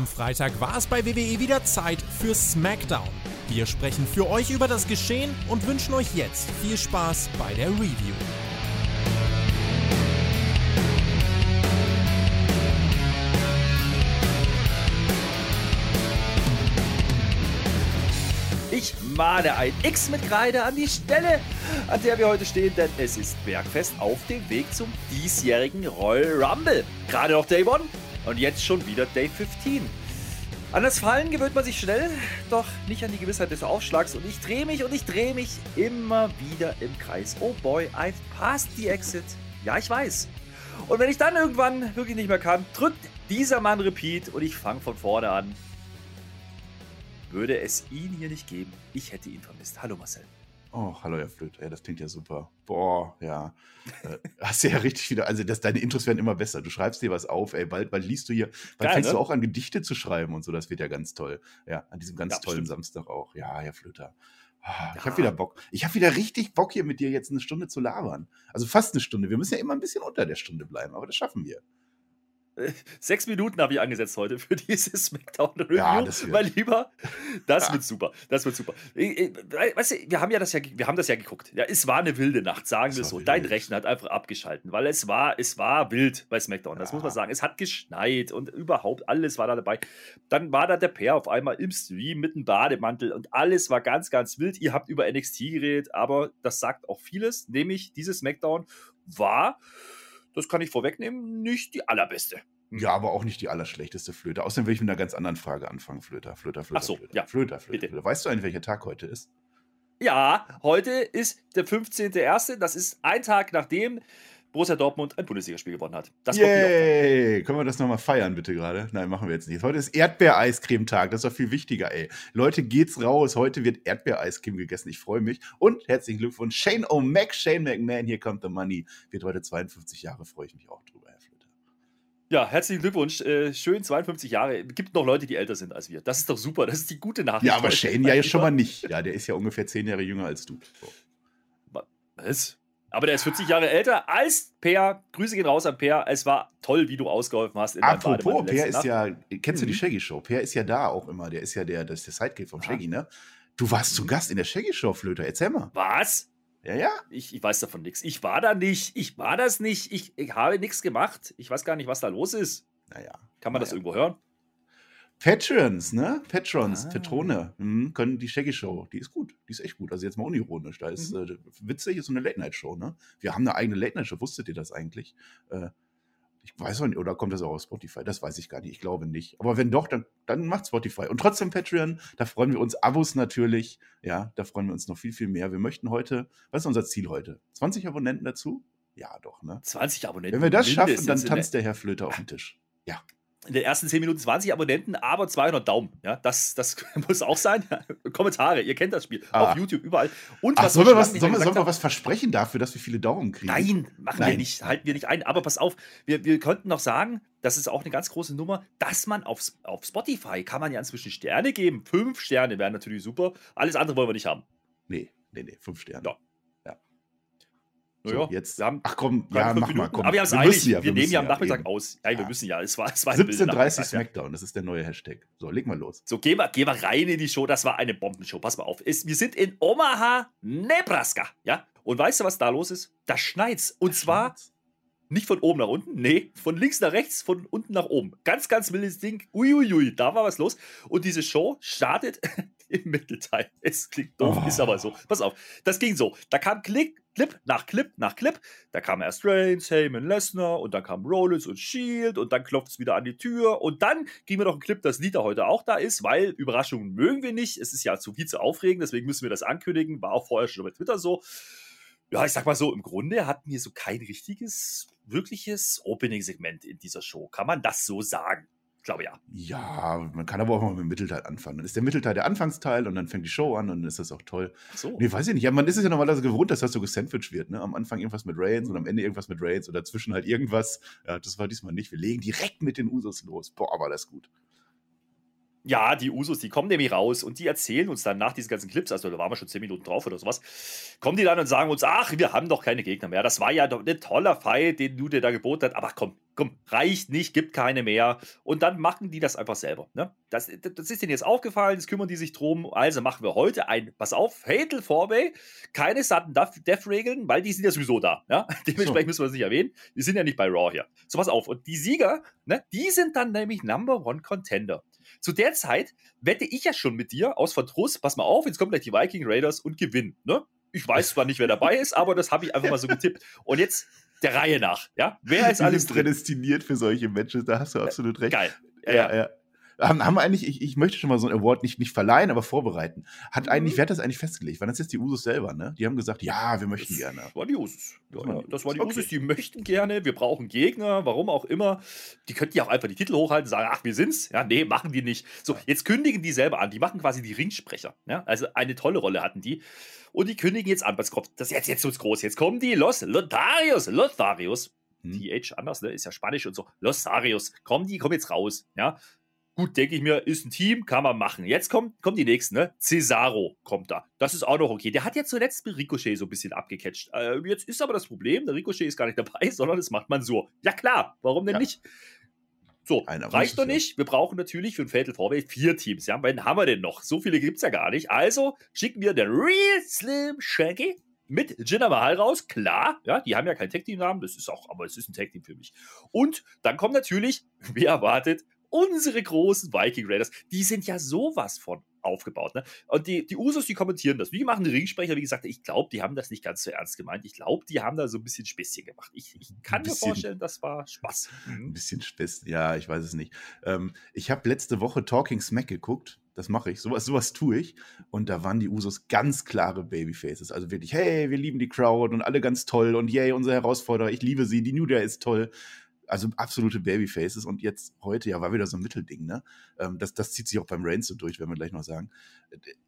Am Freitag war es bei WWE wieder Zeit für SmackDown. Wir sprechen für euch über das Geschehen und wünschen euch jetzt viel Spaß bei der Review. Ich male ein X mit Kreide an die Stelle, an der wir heute stehen, denn es ist Bergfest auf dem Weg zum diesjährigen Royal Rumble. Gerade noch Day 1 und jetzt schon wieder Day 15. An das Fallen gewöhnt man sich schnell, doch nicht an die Gewissheit des Aufschlags und ich drehe mich und ich drehe mich immer wieder im Kreis. Oh boy, I've passed the exit. Ja, ich weiß. Und wenn ich dann irgendwann wirklich nicht mehr kann, drückt dieser Mann Repeat und ich fange von vorne an. Würde es ihn hier nicht geben, ich hätte ihn vermisst. Hallo Marcel. Oh, hallo, Herr Flöte. Ja, das klingt ja super. Boah, ja. Äh, hast du ja richtig wieder. Also, das, deine Intros werden immer besser. Du schreibst dir was auf, ey. Bald, bald liest du hier. Bald Geil, fängst ne? du auch an, Gedichte zu schreiben und so. Das wird ja ganz toll. Ja, an diesem ganz Ja, tollen bestimmt. Samstag auch. Ja, Herr Flöter. Ah, Ich habe wieder Bock. Ich habe wieder richtig Bock, hier mit dir jetzt eine Stunde zu labern. Also fast eine Stunde. Wir müssen ja immer ein bisschen unter der Stunde bleiben, aber das schaffen wir. Sechs Minuten habe ich angesetzt heute für dieses Smackdown-Review. Ja, das wird- mein Lieber, das Ja. wird super. Das wird super. Ich- ich- Weißt du, wir haben ja das ja, wir haben das ja geguckt. Ja, es war eine wilde Nacht, sagen wir so. wild. Dein Rechner hat einfach abgeschalten, weil es war, es war wild bei Smackdown. Das Ja. muss man sagen. Es hat geschneit und überhaupt alles war da dabei. Dann war da der Pair auf einmal im Stream mit einem Bademantel und alles war ganz, ganz wild. Ihr habt über NXT geredet, aber das sagt auch vieles, nämlich dieses Smackdown war, das kann ich vorwegnehmen, nicht die allerbeste. Ja, aber auch nicht die allerschlechteste Flöte. Außerdem will ich mit einer ganz anderen Frage anfangen, Flöter, Flöter, Flöter. Ach so, Flöter, ja. Flöter, Flöter. Flöter. Weißt du eigentlich, welcher Tag heute ist? Ja, heute ist der 15.01. Das ist ein Tag, nachdem Borussia Dortmund ein Bundesligaspiel gewonnen hat. Das. Yay! Können wir das nochmal feiern, bitte gerade? Nein, machen wir jetzt nicht. Heute ist Erdbeereiscreme-Tag. Das ist doch viel wichtiger, ey. Leute, geht's raus. Heute wird Erdbeereiscreme gegessen. Ich freue mich. Und herzlichen Glückwunsch, Shane O'Mac, Shane McMahon, hier kommt the money. Wird heute 52 Jahre, freue ich mich auch drüber, Herr Flöter. Ja, herzlichen Glückwunsch. Äh, schön 52 Jahre. Gibt noch Leute, die älter sind als wir. Das ist doch super. Das ist die gute Nachricht. Ja, aber. Shane ja jetzt schon mal nicht. Ja, der ist ja ungefähr 10 Jahre jünger als du. So. Was? Aber der ist 40 Jahre älter als Per. Grüße gehen raus an Per. Es war toll, wie du ausgeholfen hast in Apropos, letzte ist ja, kennst du die Mhm. Shaggy Show? Per ist ja da auch immer. Der ist ja der, das ist der Sidekick vom. Shaggy, ne? Du warst zu. Gast in der Shaggy Show, Flöter. Erzähl mal. Was? Ja, ja. Ich, ich weiß davon nichts. Ich war da nicht. Ich war das nicht. Ich, ich habe nichts gemacht. Ich weiß gar nicht, was da los ist. Naja. Kann man das Naja. irgendwo hören? Patrons, ne? Patrons, Ah. Patrone, mhm, können die Shaggy Show, die ist gut, die ist echt gut. Also jetzt mal unironisch, da ist Mhm. äh, witzig, ist so eine Late-Night-Show, ne? Wir haben eine eigene Late-Night-Show, wusstet ihr das eigentlich? Äh, ich weiß auch nicht, oder kommt das auch auf Spotify? Das weiß ich gar nicht, ich glaube nicht. Aber wenn doch, dann, dann macht Spotify. Und trotzdem Patreon, da freuen wir uns, Abos natürlich, ja, da freuen wir uns noch viel, viel mehr. Wir möchten heute, was ist unser Ziel heute? 20 Abonnenten dazu? Ja, doch, ne? 20 Abonnenten. Wenn wir das schaffen, dann tanzt der Herr Flöter auf den Tisch. Ja. In den ersten 10 Minuten 20 Abonnenten, aber 200 Daumen. Ja, das, das muss auch sein. Kommentare, ihr kennt das Spiel. Ah. Auf YouTube, überall. Und Ach, was sollen wir wir, was, sollen, wir, sollen wir was versprechen dafür, dass wir viele Daumen kriegen? Nein, machen wir Nein. nicht. Halten wir nicht ein. Aber pass auf, wir, wir könnten noch sagen, das ist auch eine ganz große Nummer, dass man auf, auf Spotify kann man ja inzwischen Sterne geben. Fünf Sterne wären natürlich super. Alles andere wollen wir nicht haben. Nee, nee, nee, fünf Sterne. Ja. Ja. So, jetzt. wir haben Ach komm, ja, mach mal, Minuten, komm. Aber wir haben es wir müssen ja, wir, nehmen müssen ja am Nachmittag eben. aus. Ja, wir Ja. müssen ja. Es war, es war eine wilde 17.30 Nachmittag, ja. Smackdown, das ist der neue Hashtag. So, leg mal los. So, gehen wir, gehen wir rein in die Show. Das war eine Bombenshow. Pass mal auf. Es, wir sind in Omaha, Nebraska. Ja? Und weißt du, was da los ist? Da schneit's. Und zwar nicht von oben nach unten, nee, von links nach rechts, von unten nach oben. Ganz, ganz wildes Ding. Uiuiui, da war was los. Und diese Show startet im Mittelteil. Es klingt doof, Oh. ist aber so. Pass auf, das ging so. Da kam Klick, Clip nach Clip nach Clip. Da kam erst Reigns, Heyman, Lesnar und dann kam Rollins und Shield und dann klopft es wieder an die Tür und dann ging mir noch ein Clip, dass Lita heute auch da ist, weil Überraschungen mögen wir nicht. Es ist ja zu viel zu aufregend, deswegen müssen wir das ankündigen. War auch vorher schon bei Twitter so. Ja, ich sag mal so, im Grunde hatten wir so kein richtiges, wirkliches Opening-Segment in dieser Show. Kann man das so sagen? Ich glaube ja. Ja, man kann aber auch mal mit dem Mittelteil anfangen. Dann ist der Mittelteil der Anfangsteil und dann fängt die Show an und dann ist das auch toll. Ach so. Nee, weiß ich nicht. Ja, man ist es ja normalerweise gewohnt, dass das so gesandwiched wird. Ne? Am Anfang irgendwas mit Reigns und am Ende irgendwas mit Reigns und dazwischen halt irgendwas. Ja, das war diesmal nicht. Wir legen direkt mit den Usos los. Boah, war das gut. Ja, die Usos, die kommen nämlich raus und die erzählen uns dann nach diesen ganzen Clips, also da waren wir schon 10 Minuten drauf oder sowas, kommen die dann und sagen uns, ach, wir haben doch keine Gegner mehr. Das war ja doch ein toller Fight, den du dir da geboten hast, aber komm, komm, reicht nicht, gibt keine mehr. Und dann machen die das einfach selber. Ne? Das, das ist denen jetzt aufgefallen, das kümmern die sich drum. Also machen wir heute ein, pass auf, Fatal Four-Way, keine Sudden Death-Regeln, weil die sind ja sowieso da. Ja? Dementsprechend so. müssen wir es nicht erwähnen. Die sind ja nicht bei Raw hier. So, pass auf. Und die Sieger, ne, die sind dann nämlich Number One Contender. Zu der Zeit wette ich ja schon mit dir aus Verdruss, pass mal auf, jetzt kommen gleich die Viking Raiders und gewinnen. Ne? Ich weiß zwar nicht, wer dabei ist, aber das habe ich einfach mal so getippt. Und jetzt der Reihe nach. Ja? Wer ist alles prädestiniert für solche Matches? Da hast du absolut recht. Geil. Ja, ja. ja haben, haben eigentlich, ich, ich möchte schon mal so ein Award nicht, nicht verleihen, aber vorbereiten. Hat mhm. eigentlich, wer hat das eigentlich festgelegt? Waren das jetzt die Usos selber, ne? Die haben gesagt, ja, wir möchten das gerne. War die Usos. Ja, ja, das war die okay. Usos, die möchten gerne, wir brauchen Gegner, warum auch immer. Die könnten ja auch einfach die Titel hochhalten und sagen, ach, wir sind's. Ja, nee, machen die nicht. So, jetzt kündigen die selber an. Die machen quasi die Ringsprecher. Ja? Also eine tolle Rolle hatten die. Und die kündigen jetzt an, was kommt. Das jetzt, jetzt wird's groß. Jetzt kommen die Los Lotharios. Lotharios. Hm. TH anders, ne? Ist ja Spanisch und so. Los Sarios. Kommen die, kommen jetzt raus. Ja. Gut, denke ich mir, ist ein Team, kann man machen. Jetzt kommt, kommt die nächsten, ne? Cesaro kommt da. Das ist auch noch okay. Der hat ja zuletzt mit Ricochet so ein bisschen abgecatcht. Äh, jetzt ist aber das Problem, der Ricochet ist gar nicht dabei, sondern das macht man so. Ja klar, warum denn ja. nicht? So, Einer reicht doch nicht. Wir brauchen natürlich für ein Fatal Four vier Teams. Ja, wann haben wir denn noch? So viele gibt es ja gar nicht. Also schicken wir den Real Slim Shaggy mit Jinder Mahal raus. Klar, ja, die haben ja kein Tag-Team-Namen. Das ist auch, aber es ist ein Tag-Team für mich. Und dann kommt natürlich, wie erwartet, unsere großen Viking Raiders, die sind ja sowas von aufgebaut. Ne? Und die, die Usos, die kommentieren das. Die machen den Ringsprecher, wie gesagt, ich glaube, die haben das nicht ganz so ernst gemeint. Ich glaube, die haben da so ein bisschen Späßchen gemacht. Ich, ich kann bisschen, mir vorstellen, das war Spaß. Mhm. Ein bisschen Späßchen, ja, ich weiß es nicht. Ähm, ich habe letzte Woche Talking Smack geguckt. Das mache ich. Sowas, sowas tue ich. Und da waren die Usos ganz klare Babyfaces. Also wirklich, hey, wir lieben die Crowd und alle ganz toll und yay, unsere Herausforderer, ich liebe sie, die New Day ist toll also absolute Babyfaces und jetzt heute, ja, war wieder so ein Mittelding, ne? Ähm, das, das zieht sich auch beim Reigns so durch, werden wir gleich noch sagen.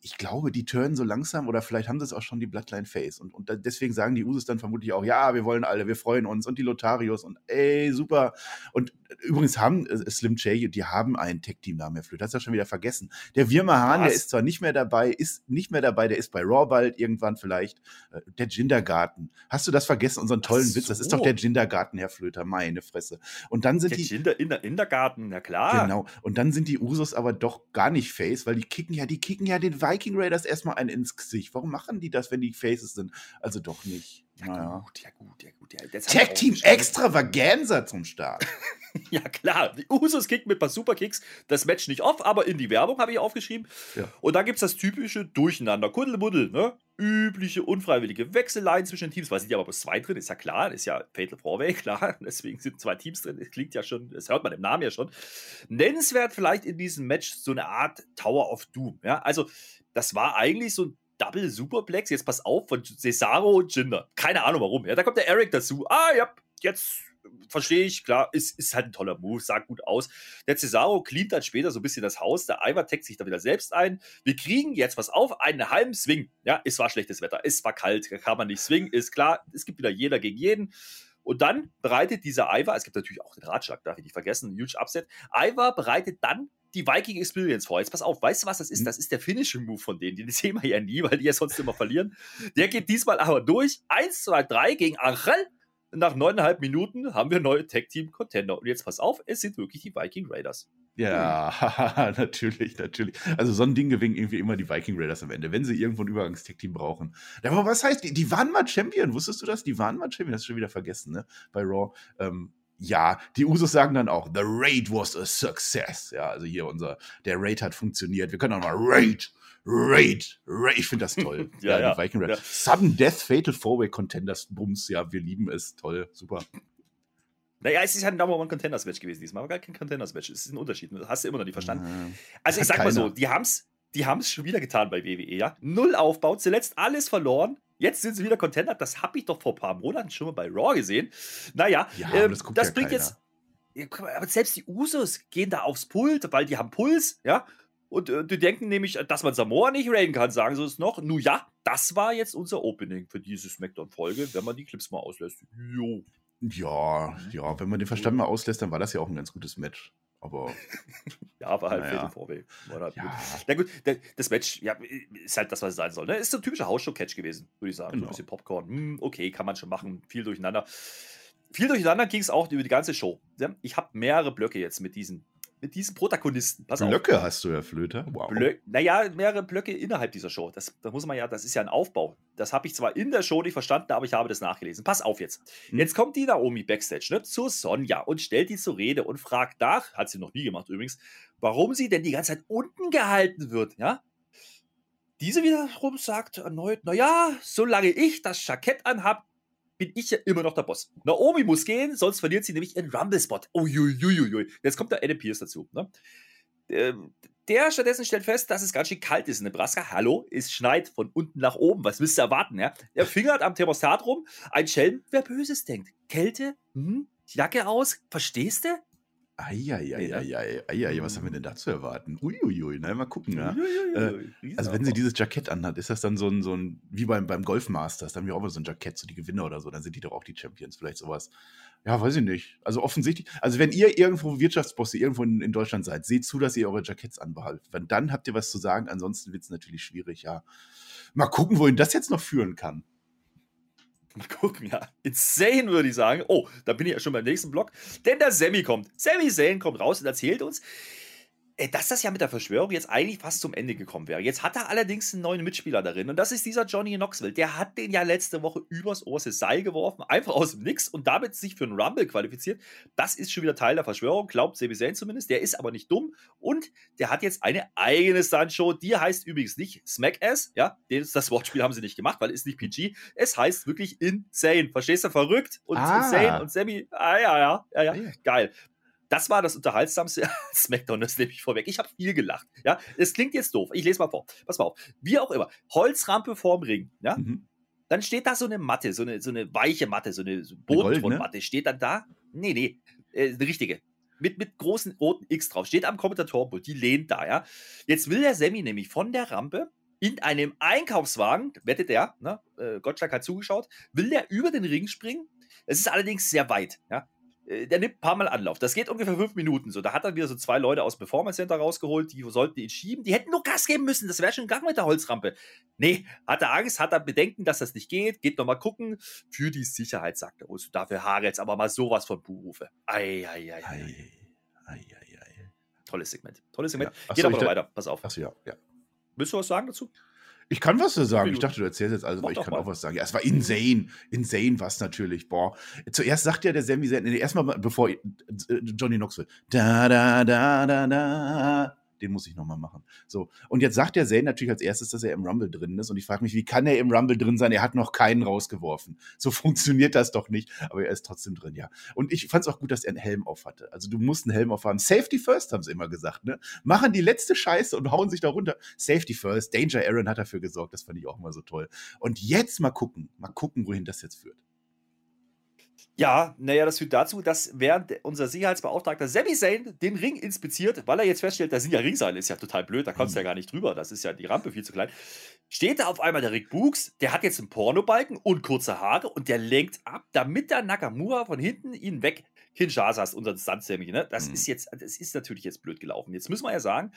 Ich glaube, die turnen so langsam oder vielleicht haben sie es auch schon die Bloodline Face und, und deswegen sagen die Usos dann vermutlich auch, ja, wir wollen alle, wir freuen uns und die Lotarios und ey, super. Und übrigens haben äh, Slim J, die haben einen Tech-Team-Namen, Herr Flöte, hast du ja schon wieder vergessen. Der Wirmahan, der ist zwar nicht mehr dabei, ist nicht mehr dabei, der ist bei Raw bald irgendwann vielleicht. Äh, der Gindergarten. Hast du das vergessen, unseren tollen so. Witz? Das ist doch der Gindergarten, Herr Flöter, meine Fresse. Klasse. Und dann sind der die. In der, in der Garten, ja klar. Genau. Und dann sind die Usos aber doch gar nicht Face, weil die kicken ja, die kicken ja den Viking Raiders erstmal einen ins Gesicht. Warum machen die das, wenn die Faces sind? Also doch nicht. Ja, naja. gut, ja gut, ja gut. Ja, Tag Team Extravaganza zum Start. ja, klar. Die Usos kicken mit ein paar Superkicks das Match nicht off, aber in die Werbung habe ich aufgeschrieben. Ja. Und da gibt es das typische Durcheinander. Kuddelbuddel, ne? Übliche unfreiwillige Wechselleien zwischen den Teams. Weil sind ja aber bloß zwei drin, ist ja klar. Ist ja Fatal Four-Way, klar. Deswegen sind zwei Teams drin. Das klingt ja schon, das hört man im Namen ja schon. Nennenswert vielleicht in diesem Match so eine Art Tower of Doom. Ja, also das war eigentlich so ein Double Superplex. Jetzt pass auf, von Cesaro und Jinder. Keine Ahnung warum. Ja, da kommt der Eric dazu. Ah, ja, jetzt verstehe ich, klar, ist, ist halt ein toller Move, sah gut aus. Der Cesaro cleant dann später so ein bisschen das Haus, der Ivar taggt sich da wieder selbst ein. Wir kriegen jetzt was auf, einen halben Swing. Ja, es war schlechtes Wetter, es war kalt, kann man nicht swingen, ist klar, es gibt wieder jeder gegen jeden. Und dann bereitet dieser Ivar, es gibt natürlich auch den Ratschlag, darf ich nicht vergessen, huge Upset. Ivar bereitet dann die Viking Experience vor. Jetzt pass auf, weißt du, was das ist? Mhm. Das ist der Finishing Move von denen. Den sehen wir ja nie, weil die ja sonst immer verlieren. Der geht diesmal aber durch. Eins, zwei, drei gegen Angel nach neuneinhalb Minuten haben wir neue Tag Team Contender. Und jetzt pass auf, es sind wirklich die Viking Raiders. Ja, natürlich, natürlich. Also so ein Ding gewinnen irgendwie immer die Viking Raiders am Ende, wenn sie irgendwo ein Übergangstag-Team brauchen. Aber was heißt, die, die, waren mal Champion, wusstest du das? Die waren mal Champion, das hast du schon wieder vergessen, ne? Bei Raw. Ähm, ja, die Usos sagen dann auch, the Raid was a success. Ja, also hier unser, der Raid hat funktioniert. Wir können auch mal Raid Raid, Raid, ich finde das toll. ja, ja, die Viking Raid. Ja. Sudden Death, Fatal Four-Way Contenders, Bums, ja, wir lieben es, toll, super. Naja, es ist halt ein Number One Contenders Match gewesen diesmal, aber gar kein Contenders Match. Es ist ein Unterschied. Das hast du immer noch nicht verstanden. Also ich sag keiner. mal so, die haben es die haben's schon wieder getan bei WWE, ja. Null Aufbau, zuletzt alles verloren. Jetzt sind sie wieder Contender. Das habe ich doch vor ein paar Monaten schon mal bei Raw gesehen. Naja, ja, ähm, das, das ja bringt keiner. jetzt. Aber selbst die Usos gehen da aufs Pult, weil die haben Puls, ja. Und äh, die denken nämlich, dass man Samoa nicht raiden kann, sagen sie es noch. Nun ja, das war jetzt unser Opening für diese Smackdown-Folge, wenn man die Clips mal auslässt. Jo. Ja, ja, wenn man den Verstand mal auslässt, dann war das ja auch ein ganz gutes Match. aber. ja, war halt Naja. Fatal Four-Way. War halt Ja. gut. Na gut, das Match ja, ist halt das, was es sein soll. Ne? Ist so ein typischer Hausshow-Catch gewesen, würde ich sagen. So Genau. ein bisschen Popcorn. Hm, okay, kann man schon machen. Viel durcheinander. Viel durcheinander ging es auch über die ganze Show. Ja, Ich habe mehrere Blöcke jetzt mit diesen, mit diesen Protagonisten. Pass auf. Blöcke hast du, Herr Flöter. Wow. Blö naja, mehrere Blöcke innerhalb dieser Show. Das, das muss man ja, das ist ja ein Aufbau. Das habe ich zwar in der Show nicht verstanden, aber ich habe das nachgelesen. Pass auf jetzt. Hm. Jetzt kommt die Naomi Backstage ne, zu Sonja und stellt die zur Rede und fragt nach, hat sie noch nie gemacht übrigens, warum sie denn die ganze Zeit unten gehalten wird, ja? Diese wiederum sagt erneut, naja, solange ich das Jackett anhab, bin ich ja immer noch der Boss. Naomi muss gehen, sonst verliert sie nämlich ihren Rumble-Spot. Uiuiuiui. Jetzt kommt der Adam Pierce dazu. Ne? Ähm, Der stattdessen stellt fest, dass es ganz schön kalt ist in Nebraska. Hallo, es schneit von unten nach oben. Was willst du erwarten? Ja? Er fingert am Thermostat rum. Ein Schelm, wer Böses denkt. Kälte, hm? Jacke aus, verstehst du? Eieieiei, eieiei, was haben wir denn da zu erwarten? Uiuiui, na, mal gucken, ja. Äh, Uiuiui, Also wenn sie dieses Jackett anhat, ist das dann so ein, so ein wie beim, beim Golfmasters, da haben wir auch mal so ein Jackett, so die Gewinner oder so, dann sind die doch auch die Champions, vielleicht sowas. Ja, weiß ich nicht. Also offensichtlich, also wenn ihr irgendwo Wirtschaftsbosse irgendwo in, in Deutschland seid, seht zu, dass ihr eure Jacketts anbehaltet. Wenn dann habt ihr was zu sagen, ansonsten wird es natürlich schwierig, ja. Mal gucken, wohin das jetzt noch führen kann. Mal gucken, ja. Insane würde ich sagen. Oh, da bin ich ja schon beim nächsten Block. Denn der Sammy kommt. Sammy Zayn kommt raus und erzählt uns, dass das ja mit der Verschwörung jetzt eigentlich fast zum Ende gekommen wäre. Jetzt hat er allerdings einen neuen Mitspieler darin und das ist dieser Johnny Knoxville. Der hat den ja letzte Woche übers oberste Seil geworfen, einfach aus dem Nix und damit sich für einen Rumble qualifiziert. Das ist schon wieder Teil der Verschwörung, glaubt Sami Zayn zumindest. Der ist aber nicht dumm und der hat jetzt eine eigene Stunt-Show. Die heißt übrigens nicht Smackass, ja, das Wortspiel haben sie nicht gemacht, weil es ist nicht PG. Es heißt wirklich Insane. Verstehst du? Verrückt und Ah. Insane und Sammy, ah ja, ja, ja, ja. geil. Das war das unterhaltsamste Smackdown, das nehme ich vorweg. Ich habe viel gelacht. Ja, es klingt jetzt doof. Ich lese mal vor. Pass mal auf. Wie auch immer. Holzrampe vorm Ring. Ja, Mhm. dann steht da so eine Matte, so eine, so eine weiche Matte, so eine so goldene? Bodenmatte. Steht dann da? Nee, nee, äh, eine richtige. Mit, mit großen roten X drauf. Steht am Kommentatorenpult. Die lehnt da, ja. Jetzt will der Sammy nämlich von der Rampe in einem Einkaufswagen, wettet er, ne, äh, Gottschalk hat zugeschaut, will der über den Ring springen. Es ist allerdings sehr weit, ja. Äh, Der nimmt ein paar Mal Anlauf. Das geht ungefähr fünf Minuten. So, da hat er wieder so zwei Leute aus dem Performance Center rausgeholt, die sollten ihn schieben. Die hätten nur Gas geben müssen. Das wäre schon gegangen mit der Holzrampe. Nee, hat er Angst, hat er Bedenken, dass das nicht geht, geht nochmal gucken. Für die Sicherheit, sagt er uns. Dafür Haare jetzt aber mal sowas von Buhrufe. Ei, ei, ei, ei. Ei, ei, ei, ei. Tolles Segment. Tolles Segment. Ja. Ach Geht aber noch weiter. Pass auf. Achso, ja, ja. Willst du was sagen dazu? Ich kann was zu sagen. Ich dachte, du erzählst jetzt alles, Mach aber ich kann mal. auch was sagen. Ja, es war insane. Insane war es natürlich. Boah. Zuerst sagt ja der Sammy Zayn, nee, erstmal, mal, bevor äh, Johnny Knoxville, da, da, da, da, da. Den muss ich nochmal machen. So. Und jetzt sagt der Zayn natürlich als erstes, dass er im Rumble drin ist. Und ich frage mich, wie kann er im Rumble drin sein? Er hat noch keinen rausgeworfen. So funktioniert das doch nicht. Aber er ist trotzdem drin, ja. Und ich fand es auch gut, dass er einen Helm auf hatte. Also du musst einen Helm auf haben. Safety first, haben sie immer gesagt, ne? Machen die letzte Scheiße und hauen sich da runter. Safety first. Danger Aaron hat dafür gesorgt. Das fand ich auch immer so toll. Und jetzt mal gucken. Mal gucken, wohin das jetzt führt. Ja, naja, das führt dazu, dass während unser Sicherheitsbeauftragter Sami Zayn den Ring inspiziert, weil er jetzt feststellt, da sind ja Ringseile, ist ja total blöd, da kommst du ja gar nicht drüber, das ist ja die Rampe viel zu klein. Steht da auf einmal der Rick Books, der hat jetzt einen Pornobalken und kurze Haare und der lenkt ab, damit der Nakamura von hinten ihn weg Kinshasa ist, unser stunt Sammy, ne? Das Mhm. ist jetzt, das ist natürlich jetzt blöd gelaufen. Jetzt müssen wir ja sagen,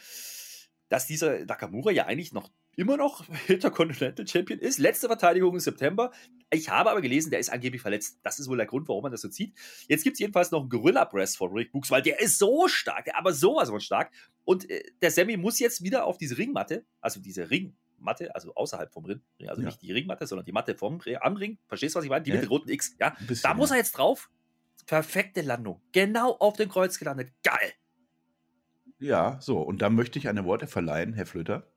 dass dieser Nakamura ja eigentlich noch immer noch Intercontinental Champion ist. Letzte Verteidigung im September. Ich habe aber gelesen, der ist angeblich verletzt. Das ist wohl der Grund, warum man das so zieht. Jetzt gibt es jedenfalls noch einen Gorilla Press von Rick Books, weil der ist so stark, der aber sowas von stark. Und äh, der Sammy muss jetzt wieder auf diese Ringmatte, also diese Ringmatte, also außerhalb vom Ring, also Ja. nicht die Ringmatte, sondern die Matte vom am Ring. Verstehst du, was ich meine? Die Ja. mit dem roten X. Ja, bisschen, da muss er jetzt drauf. Perfekte Landung. Genau auf dem Kreuz gelandet. Geil. Ja, so. Und da möchte ich eine Worte verleihen, Herr Flöter.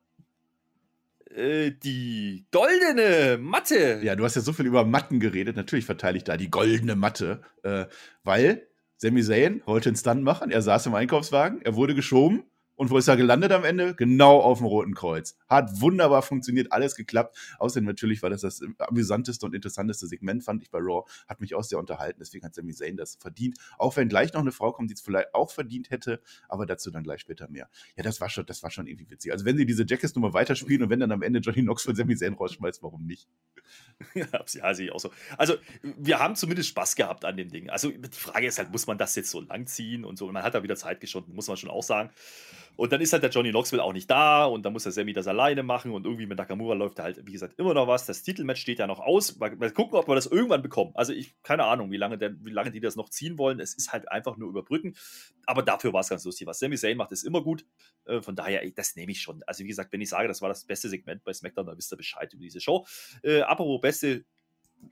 Äh, die goldene Matte. Ja, du hast ja so viel über Matten geredet. Natürlich verteile ich da die goldene Matte, äh, weil Sami Zayn wollte einen Stunt machen. Er saß im Einkaufswagen, er wurde geschoben Und wo ist er gelandet am Ende? Genau auf dem Roten Kreuz. Hat wunderbar funktioniert, alles geklappt. Außerdem natürlich war das das amüsanteste und interessanteste Segment, fand ich bei Raw. Hat mich auch sehr unterhalten, deswegen hat Sami Zayn das verdient. Auch wenn gleich noch eine Frau kommt, die es vielleicht auch verdient hätte, aber dazu dann gleich später mehr. Ja, das war schon, das war schon irgendwie witzig. Also wenn sie diese Jackass-Nummer weiterspielen und wenn dann am Ende Johnny Knox von Sami Zayn rausschmeißt, warum nicht? Ja, ja sehe ich auch so. Also, wir haben zumindest Spaß gehabt an dem Ding. Also, die Frage ist halt, muss man das jetzt so lang ziehen und so? Und man hat da wieder Zeit geschunden, muss man schon auch sagen. Und dann ist halt der Johnny Knoxville auch nicht da und dann muss der Sammy das alleine machen und irgendwie mit Nakamura läuft da halt, wie gesagt, immer noch was. Das Titelmatch steht ja noch aus. Mal, mal gucken, ob wir das irgendwann bekommen. Also ich, keine Ahnung, wie lange, der, wie lange die das noch ziehen wollen. Es ist halt einfach nur überbrücken. Aber dafür war es ganz lustig. Was Sammy Zayn macht, ist immer gut. Äh, von daher, ey, das nehme ich schon. Also wie gesagt, wenn ich sage, das war das beste Segment bei SmackDown, dann wisst ihr Bescheid über diese Show. Äh, apropos beste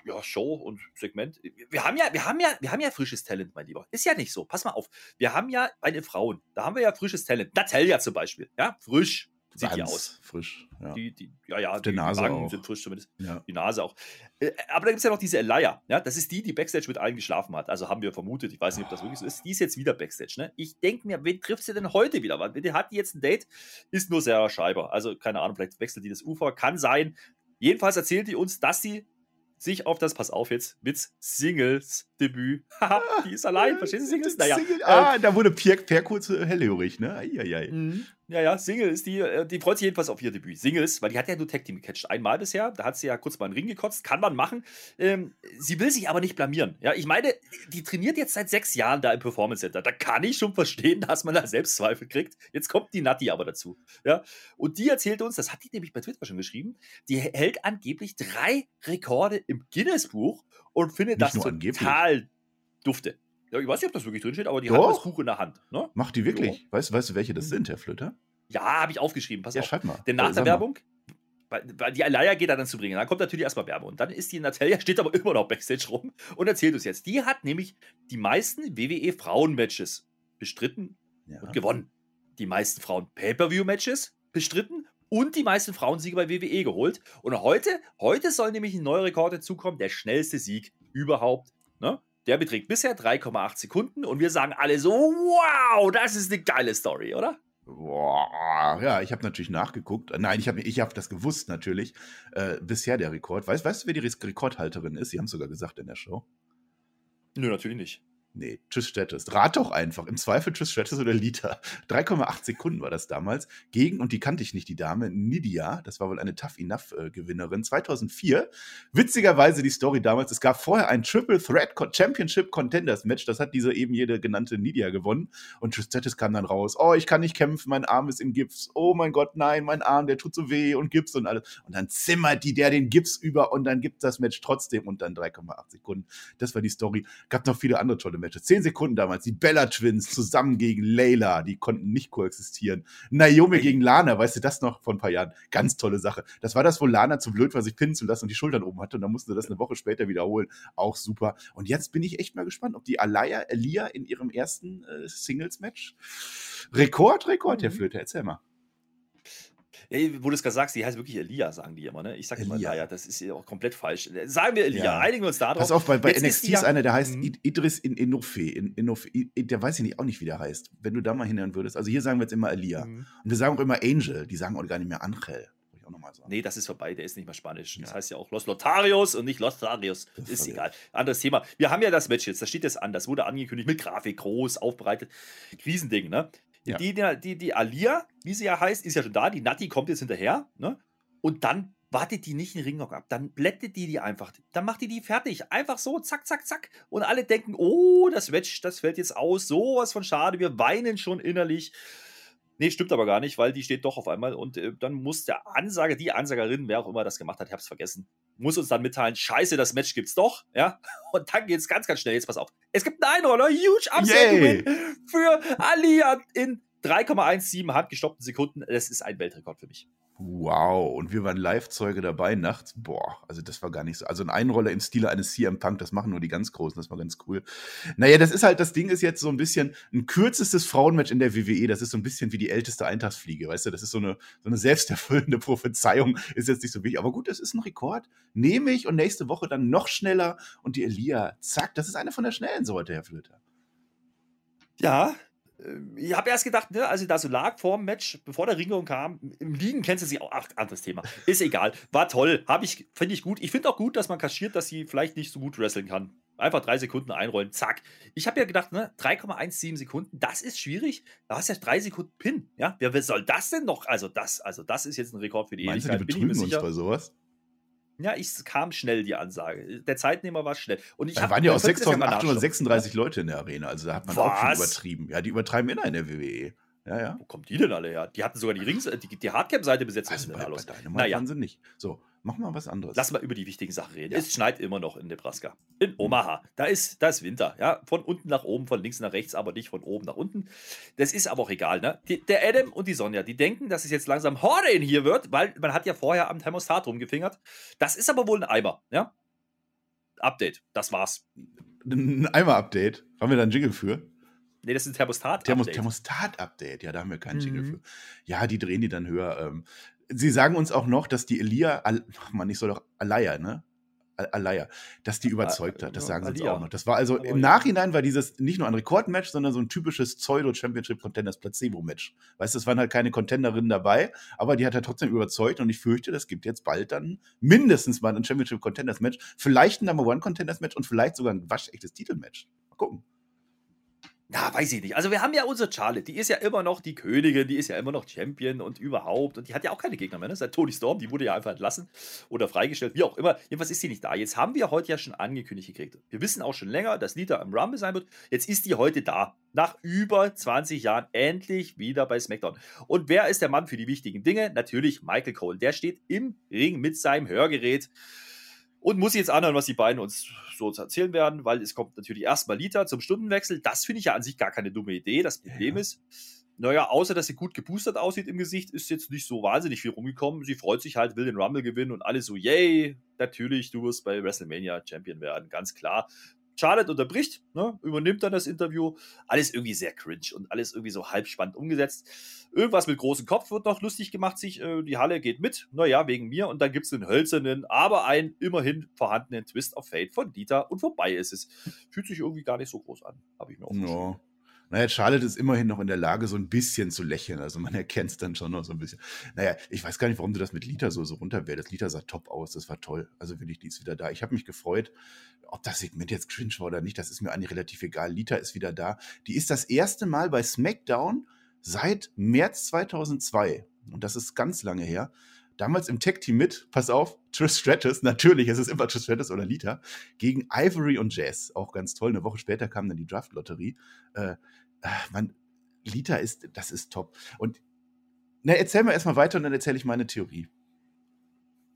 ja, Show und Segment. Wir haben ja, wir haben ja, wir haben ja frisches Talent, mein Lieber. Ist ja nicht so. Pass mal auf. Wir haben ja bei den Frauen, da haben wir ja frisches Talent. Natalia zum Beispiel, ja, frisch sieht die aus. Frisch, ja. Die, die, ja, ja, die, die Nase Wangen auch. sind frisch zumindest. Ja. Die Nase auch. Äh, aber da gibt es ja noch diese Elia, ja, das ist die, die Backstage mit allen geschlafen hat. Also haben wir vermutet, ich weiß nicht, ob das wirklich so ist. Die ist jetzt wieder Backstage, ne? Ich denke mir, wen trifft sie denn heute wieder? Weil die hat die jetzt ein Date, ist nur Sarah Scheiber. Also keine Ahnung, vielleicht wechselt die das Ufer, kann sein. Jedenfalls erzählt die uns, dass sie sich auf das, pass auf jetzt, mit Singles-Debüt. Haha, die ist allein, verstehst du Singles? Naja. Single, äh, ah, da wurde Pierre, Pierre kurz hellhörig, ne? Eieiei. Mhm. Ja, ja, Single ist die, äh, die freut sich jedenfalls auf ihr Debüt. Singles, weil die hat ja nur Tag Team gecatcht. Einmal bisher, da hat sie ja kurz mal einen Ring gekotzt, kann man machen. Ähm, sie will sich aber nicht blamieren. Ja, ich meine, die trainiert jetzt seit sechs Jahren da im Performance Center. Da kann ich schon verstehen, dass man da Selbstzweifel kriegt. Jetzt kommt die Natti aber dazu. Ja, und die erzählt uns, das hat die nämlich bei Twitter schon geschrieben, die hält angeblich drei Rekorde im Guinness-Buch und findet Nicht das nur total dufte. Ja, ich weiß nicht, ob das wirklich drinsteht, aber die Doch. hat das Buch in der Hand. Ne? Macht die wirklich? Weißt, weißt du, welche das Mhm. sind, Herr Flöter? Ja, habe ich aufgeschrieben. Pass Ja, auf. schreib mal. Denn nach Äh, der sag mal. Werbung, weil die Alaya geht da dann zu bringen. Dann kommt natürlich erstmal Werbung. Und dann ist die Natalia, steht aber immer noch Backstage rum und erzählt uns jetzt. Die hat nämlich die meisten WWE-Frauen-Matches bestritten Ja. und gewonnen. Die meisten Frauen-Pay-Per-View-Matches bestritten und die meisten Frauensiege bei WWE geholt. Und heute, heute soll nämlich ein neuer Rekord hinzukommen, der schnellste Sieg überhaupt. Ne? Der beträgt bisher 3,8 Sekunden und wir sagen alle so, wow, das ist eine geile Story, oder? Boah, ja, ich habe natürlich nachgeguckt. Nein, ich habe ich hab das gewusst natürlich. Äh, bisher der Rekord. Weißt, weißt du, wer die Rekordhalterin ist? Sie haben es sogar gesagt in der Show. Nö, natürlich nicht. Nee, Trish Stratus. Rat doch einfach. Im Zweifel Trish Stratus oder Lita. 3,8 Sekunden war das damals. Gegen, und die kannte ich nicht, die Dame, Nidia. Das war wohl eine Tough Enough-Gewinnerin. 2004. Witzigerweise die Story damals. Es gab vorher ein Triple Threat Championship Contenders Match. Das hat diese eben jede genannte Nidia gewonnen. Und Trish Stratus kam dann raus. Oh, ich kann nicht kämpfen. Mein Arm ist in Gips. Oh mein Gott, nein, mein Arm, der tut so weh und Gips und alles. Und dann zimmert die der den Gips über und dann gibt das Match trotzdem und dann 3,8 Sekunden. Das war die Story. Gab noch viele andere tolle Matches. Zehn Sekunden damals. Die Bella Twins zusammen gegen Layla. Die konnten nicht koexistieren. Naomi gegen Lana. Weißt du das noch von ein paar Jahren? Ganz tolle Sache. Das war das, wo Lana zu blöd war, sich pinnen zu lassen und die Schultern oben hatte. Und dann mussten sie das eine Woche später wiederholen. Auch super. Und jetzt bin ich echt mal gespannt, ob die Alaya, Elia in ihrem ersten äh, Singles-Match Rekord, Rekord, Herr Mhm. Flöter, erzähl mal. Ey, wo du es gerade sagst, die heißt wirklich Elia, sagen die immer, ne? Ich sag immer. Elia, das ist ja auch komplett falsch. Sagen wir Elia, Ja. einigen wir uns da drauf. Pass auf, bei, bei Jetzt NXT ist, ja- einer, der heißt Mhm. Id- Idris in Inofe. In, Inofe I- der weiß ich nicht, auch nicht, wie der heißt. Wenn du da mal hinhören würdest. Also hier sagen wir jetzt immer Elia. Mhm. Und wir sagen auch immer Angel. Die sagen auch gar nicht mehr Angel. Ich auch nochmal sagen. Nee, das ist vorbei, der ist nicht mehr Spanisch. Das Ja. heißt ja auch Los Lotarios und nicht Los Lotarios. Das Ist egal. Anderes Thema. Wir haben ja das Match jetzt, das steht jetzt an. Das wurde angekündigt mit Grafik, groß, aufbereitet. Riesending, ne? Ja. Die, die, die, Alia, wie sie ja heißt, ist ja schon da. Die Natti kommt jetzt hinterher, ne? Und dann wartet die nicht den Ringlock ab. Dann blättet die die einfach. Dann macht die die fertig. Einfach so, zack, zack, zack. Und alle denken, oh, das Match, das fällt jetzt aus. Sowas von schade. Wir weinen schon innerlich. Nee, stimmt aber gar nicht, weil die steht doch auf einmal und äh, dann muss der Ansager, die Ansagerin, wer auch immer das gemacht hat, ich hab's vergessen, muss uns dann mitteilen, scheiße, das Match gibt's doch, ja, und dann geht's ganz, ganz schnell, jetzt pass auf. Es gibt einen Einroller, huge upset für Alia in 3,17 handgestoppten Sekunden, das ist ein Weltrekord für mich. Wow. Und wir waren Live-Zeuge dabei nachts. Boah, also das war gar nicht so. Also ein Einroller im Stile eines CM Punk, das machen nur die ganz Großen, das war ganz cool. Naja, das ist halt, das Ding ist jetzt so ein bisschen ein kürzestes Frauenmatch in der WWE. Das ist so ein bisschen wie die älteste Eintagsfliege, weißt du? Das ist so eine, so eine selbsterfüllende Prophezeiung. Ist jetzt nicht so wichtig. Aber gut, das ist ein Rekord. Nehme ich und nächste Woche dann noch schneller. Und die Elia, zack, das ist eine von der schnellen Sorte, Herr Flöter. Ja, ich habe erst gedacht, ne, als sie da so lag vor dem Match, bevor der Ringung kam, im Liegen kennst du sie auch. Ach, anderes Thema. Ist egal. War toll. ich, finde ich gut. Ich finde auch gut, dass man kaschiert, dass sie vielleicht nicht so gut wresteln kann. Einfach drei Sekunden einrollen, zack. Ich habe ja gedacht, ne, 3,17 Sekunden, das ist schwierig. Da hast du ja drei Sekunden Pin. Ja, wer, soll das denn noch? Also, das, also das ist jetzt ein Rekord für die Meinst Ewigkeit. Du, die betrügen uns bei sowas? Ja, ich kam schnell die Ansage. Der Zeitnehmer war schnell. Und ich da waren ja auch 6.836 Leute in der Arena, also da hat man Was? auch schon übertrieben. Ja, die übertreiben immer in der WWE. Ja, ja. Wo kommt die denn alle her? Die hatten sogar die Rings, die, die Hardcap-Seite besetzt. Also bei, bei naja. waren sie nicht. So, Mach mal was anderes. Lass mal über die wichtigen Sachen reden. Ja. Es schneit immer noch in Nebraska. In Omaha. Da ist, da ist Winter. Ja? Von unten nach oben, von links nach rechts, aber nicht von oben nach unten. Das ist aber auch egal. Ne? Die, der Adam und die Sonja, die denken, dass es jetzt langsam Horde hier wird, weil man hat ja vorher am Thermostat rumgefingert. Das ist aber wohl ein Eimer. Ja? Update. Das war's. Ein Eimer-Update. Haben wir da einen Jingle für? Nee, das ist ein Thermostat-Update. Thermos Thermostat-Update, ja, da haben wir keinen mhm. Jingle für. Ja, die drehen die dann höher. Ähm, sie sagen uns auch noch, dass die Elia, ach man, ich soll doch Alaya, ne? Alaya, dass die überzeugt hat. Das sagen sie uns auch noch. Das war also im Nachhinein war dieses nicht nur ein Rekordmatch, sondern so ein typisches Pseudo-Championship Contenders Placebo-Match. Weißt du, es waren halt keine Contenderinnen dabei, aber die hat er trotzdem überzeugt und ich fürchte, das gibt jetzt bald dann mindestens mal ein Championship Contenders Match, vielleicht ein Number One Contenders Match und vielleicht sogar ein waschechtes Titelmatch. Mal gucken. Na, weiß ich nicht. Also wir haben ja unsere Charlotte, die ist ja immer noch die Königin, die ist ja immer noch Champion und überhaupt. Und die hat ja auch keine Gegner mehr, ne? Seit Tony Storm, die wurde ja einfach entlassen oder freigestellt, wie auch immer. Jedenfalls ist sie nicht da. Jetzt haben wir heute ja schon angekündigt gekriegt. Wir wissen auch schon länger, dass Lita im Rumble sein wird. Jetzt ist die heute da. Nach über 20 Jahren endlich wieder bei SmackDown. Und wer ist der Mann für die wichtigen Dinge? Natürlich Michael Cole. Der steht im Ring mit seinem Hörgerät und muss jetzt anhören, was die beiden uns so erzählen werden, weil es kommt natürlich erstmal Lita zum Stundenwechsel. Das finde ich ja an sich gar keine dumme Idee. Das Problem ja. ist, naja, außer dass sie gut geboostert aussieht im Gesicht, ist jetzt nicht so wahnsinnig viel rumgekommen. Sie freut sich halt, will den Rumble gewinnen und alle so, yay, natürlich, du wirst bei WrestleMania Champion werden, ganz klar. Charlotte unterbricht, ne, übernimmt dann das Interview. Alles irgendwie sehr cringe und alles irgendwie so halb spannend umgesetzt. Irgendwas mit großem Kopf wird noch lustig gemacht, sich, äh, die Halle geht mit, naja, wegen mir. Und dann gibt es einen hölzernen, aber einen immerhin vorhandenen Twist of Fate von Dieter und vorbei ist es. Fühlt sich irgendwie gar nicht so groß an, habe ich mir auch no. Naja, Charlotte ist immerhin noch in der Lage, so ein bisschen zu lächeln. Also man erkennt es dann schon noch so ein bisschen. Naja, ich weiß gar nicht, warum du das mit Lita so, so runterwählst. Lita sah top aus, das war toll. Also wirklich, die ist wieder da. Ich habe mich gefreut, ob das Segment jetzt cringe war oder nicht, das ist mir eigentlich relativ egal. Lita ist wieder da. Die ist das erste Mal bei SmackDown seit März 2002. Und das ist ganz lange her. Damals im Tech-Team mit, pass auf, Trish Stratus, natürlich, es ist immer Trish Stratus oder Lita, gegen Ivory und Jazz. Auch ganz toll. Eine Woche später kam dann die Draft-Lotterie. Äh, äh man, Lita ist, das ist top. Und na, erzähl mal erstmal weiter und dann erzähle ich meine Theorie.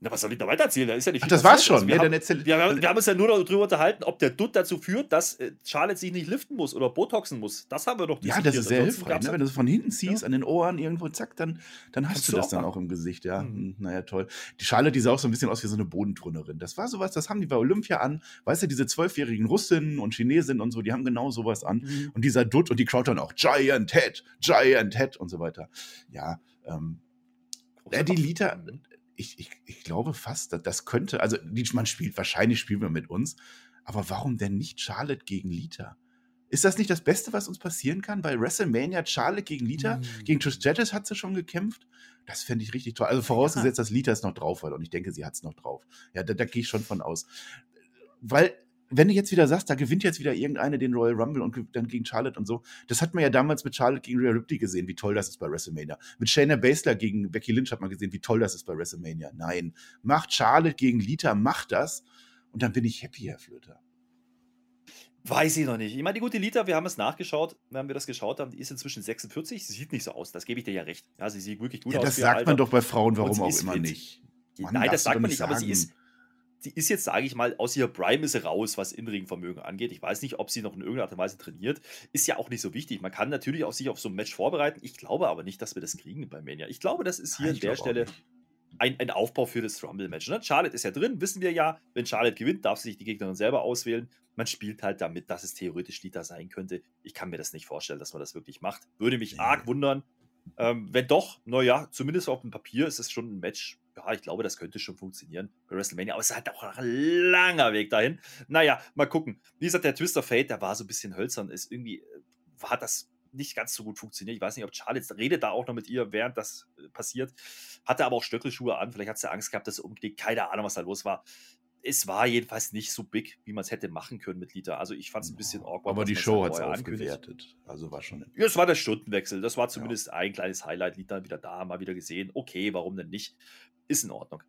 Na, was soll ich da weitererzählen? Da ist ja nicht Ach, das war's schon. Wir, ja, haben, wir, haben, wir, haben, uns ja nur darüber unterhalten, ob der Dutt dazu führt, dass äh, Charlotte sich nicht liften muss oder Botoxen muss. Das haben wir doch Ja, das ist sehr hilfreich. Ne? Wenn du es von hinten ziehst, ja. an den Ohren irgendwo, zack, dann, dann hast du das dann auch im Gesicht. Ja, mhm. naja, toll. Die Charlotte, die sah auch so ein bisschen aus wie so eine Bodenturnerin. Das war sowas, das haben die bei Olympia an. Weißt du, diese zwölfjährigen Russinnen und Chinesinnen und so, die haben genau sowas an. Mhm. Und dieser Dutt und die Crowd dann auch Giant Head, Giant Head und so weiter. Ja, ähm, ja, die Lita, ich, ich, ich glaube fast, dass das könnte, also man spielt, wahrscheinlich spielen wir mit uns, aber warum denn nicht Charlotte gegen Lita? Ist das nicht das Beste, was uns passieren kann? Bei WrestleMania Charlotte gegen Lita, mhm. gegen Trish Stratus hat sie schon gekämpft. Das fände ich richtig toll. Also vorausgesetzt, ja. dass Lita es noch drauf hat. Und ich denke, sie hat es noch drauf. Ja, da, da gehe ich schon von aus. Weil wenn du jetzt wieder sagst, da gewinnt jetzt wieder irgendeine den Royal Rumble und dann gegen Charlotte und so, das hat man ja damals mit Charlotte gegen Rhea Ripley gesehen, wie toll das ist bei WrestleMania. Mit Shayna Baszler gegen Becky Lynch hat man gesehen, wie toll das ist bei WrestleMania. Nein, macht Charlotte gegen Lita, macht das und dann bin ich happy, Herr Flöter. Weiß ich noch nicht. Ich meine, die gute Lita, wir haben es nachgeschaut, wenn wir das geschaut haben, die ist inzwischen 46. Sie sieht nicht so aus, das gebe ich dir ja recht. Ja, sie sieht wirklich gut ja, aus. Das sagt man doch bei Frauen, warum auch immer fit. nicht. Mann, Nein, das sagt man nicht, sagen. aber sie ist, die ist jetzt, sage ich mal, aus ihrer Prime ist sie raus, was Innenringvermögen angeht. Ich weiß nicht, ob sie noch in irgendeiner Art und Weise trainiert. Ist ja auch nicht so wichtig. Man kann natürlich auch sich auf so ein Match vorbereiten. Ich glaube aber nicht, dass wir das kriegen bei Mania. Ich glaube, das ist hier Nein, an der Stelle ein, ein, Aufbau für das Rumble-Match. Ne? Charlotte ist ja drin, wissen wir ja. Wenn Charlotte gewinnt, darf sie sich die Gegnerin selber auswählen. Man spielt halt damit, dass es theoretisch Lita sein könnte. Ich kann mir das nicht vorstellen, dass man das wirklich macht. Würde mich nee. arg wundern. Ähm, wenn doch, naja, zumindest auf dem Papier ist es schon ein Match, ja, ich glaube, das könnte schon funktionieren bei WrestleMania, aber es ist halt auch ein langer Weg dahin. Naja, mal gucken. Wie gesagt, der Twist of Fate, der war so ein bisschen hölzern, ist irgendwie, äh, hat das nicht ganz so gut funktioniert. Ich weiß nicht, ob Charlotte redet da auch noch mit ihr, während das äh, passiert. Hatte aber auch Stöckelschuhe an. Vielleicht hat sie Angst gehabt, dass sie umknickt. Keine Ahnung, was da los war. Es war jedenfalls nicht so big, wie man es hätte machen können mit Lita. Also ich fand es ein bisschen awkward. Aber die Show hat es aufgewertet. Also war schon. Ja, es war der Stundenwechsel. Das war zumindest ein kleines Highlight. Lita wieder da, mal wieder gesehen. Okay, warum denn nicht? Ist in Ordnung.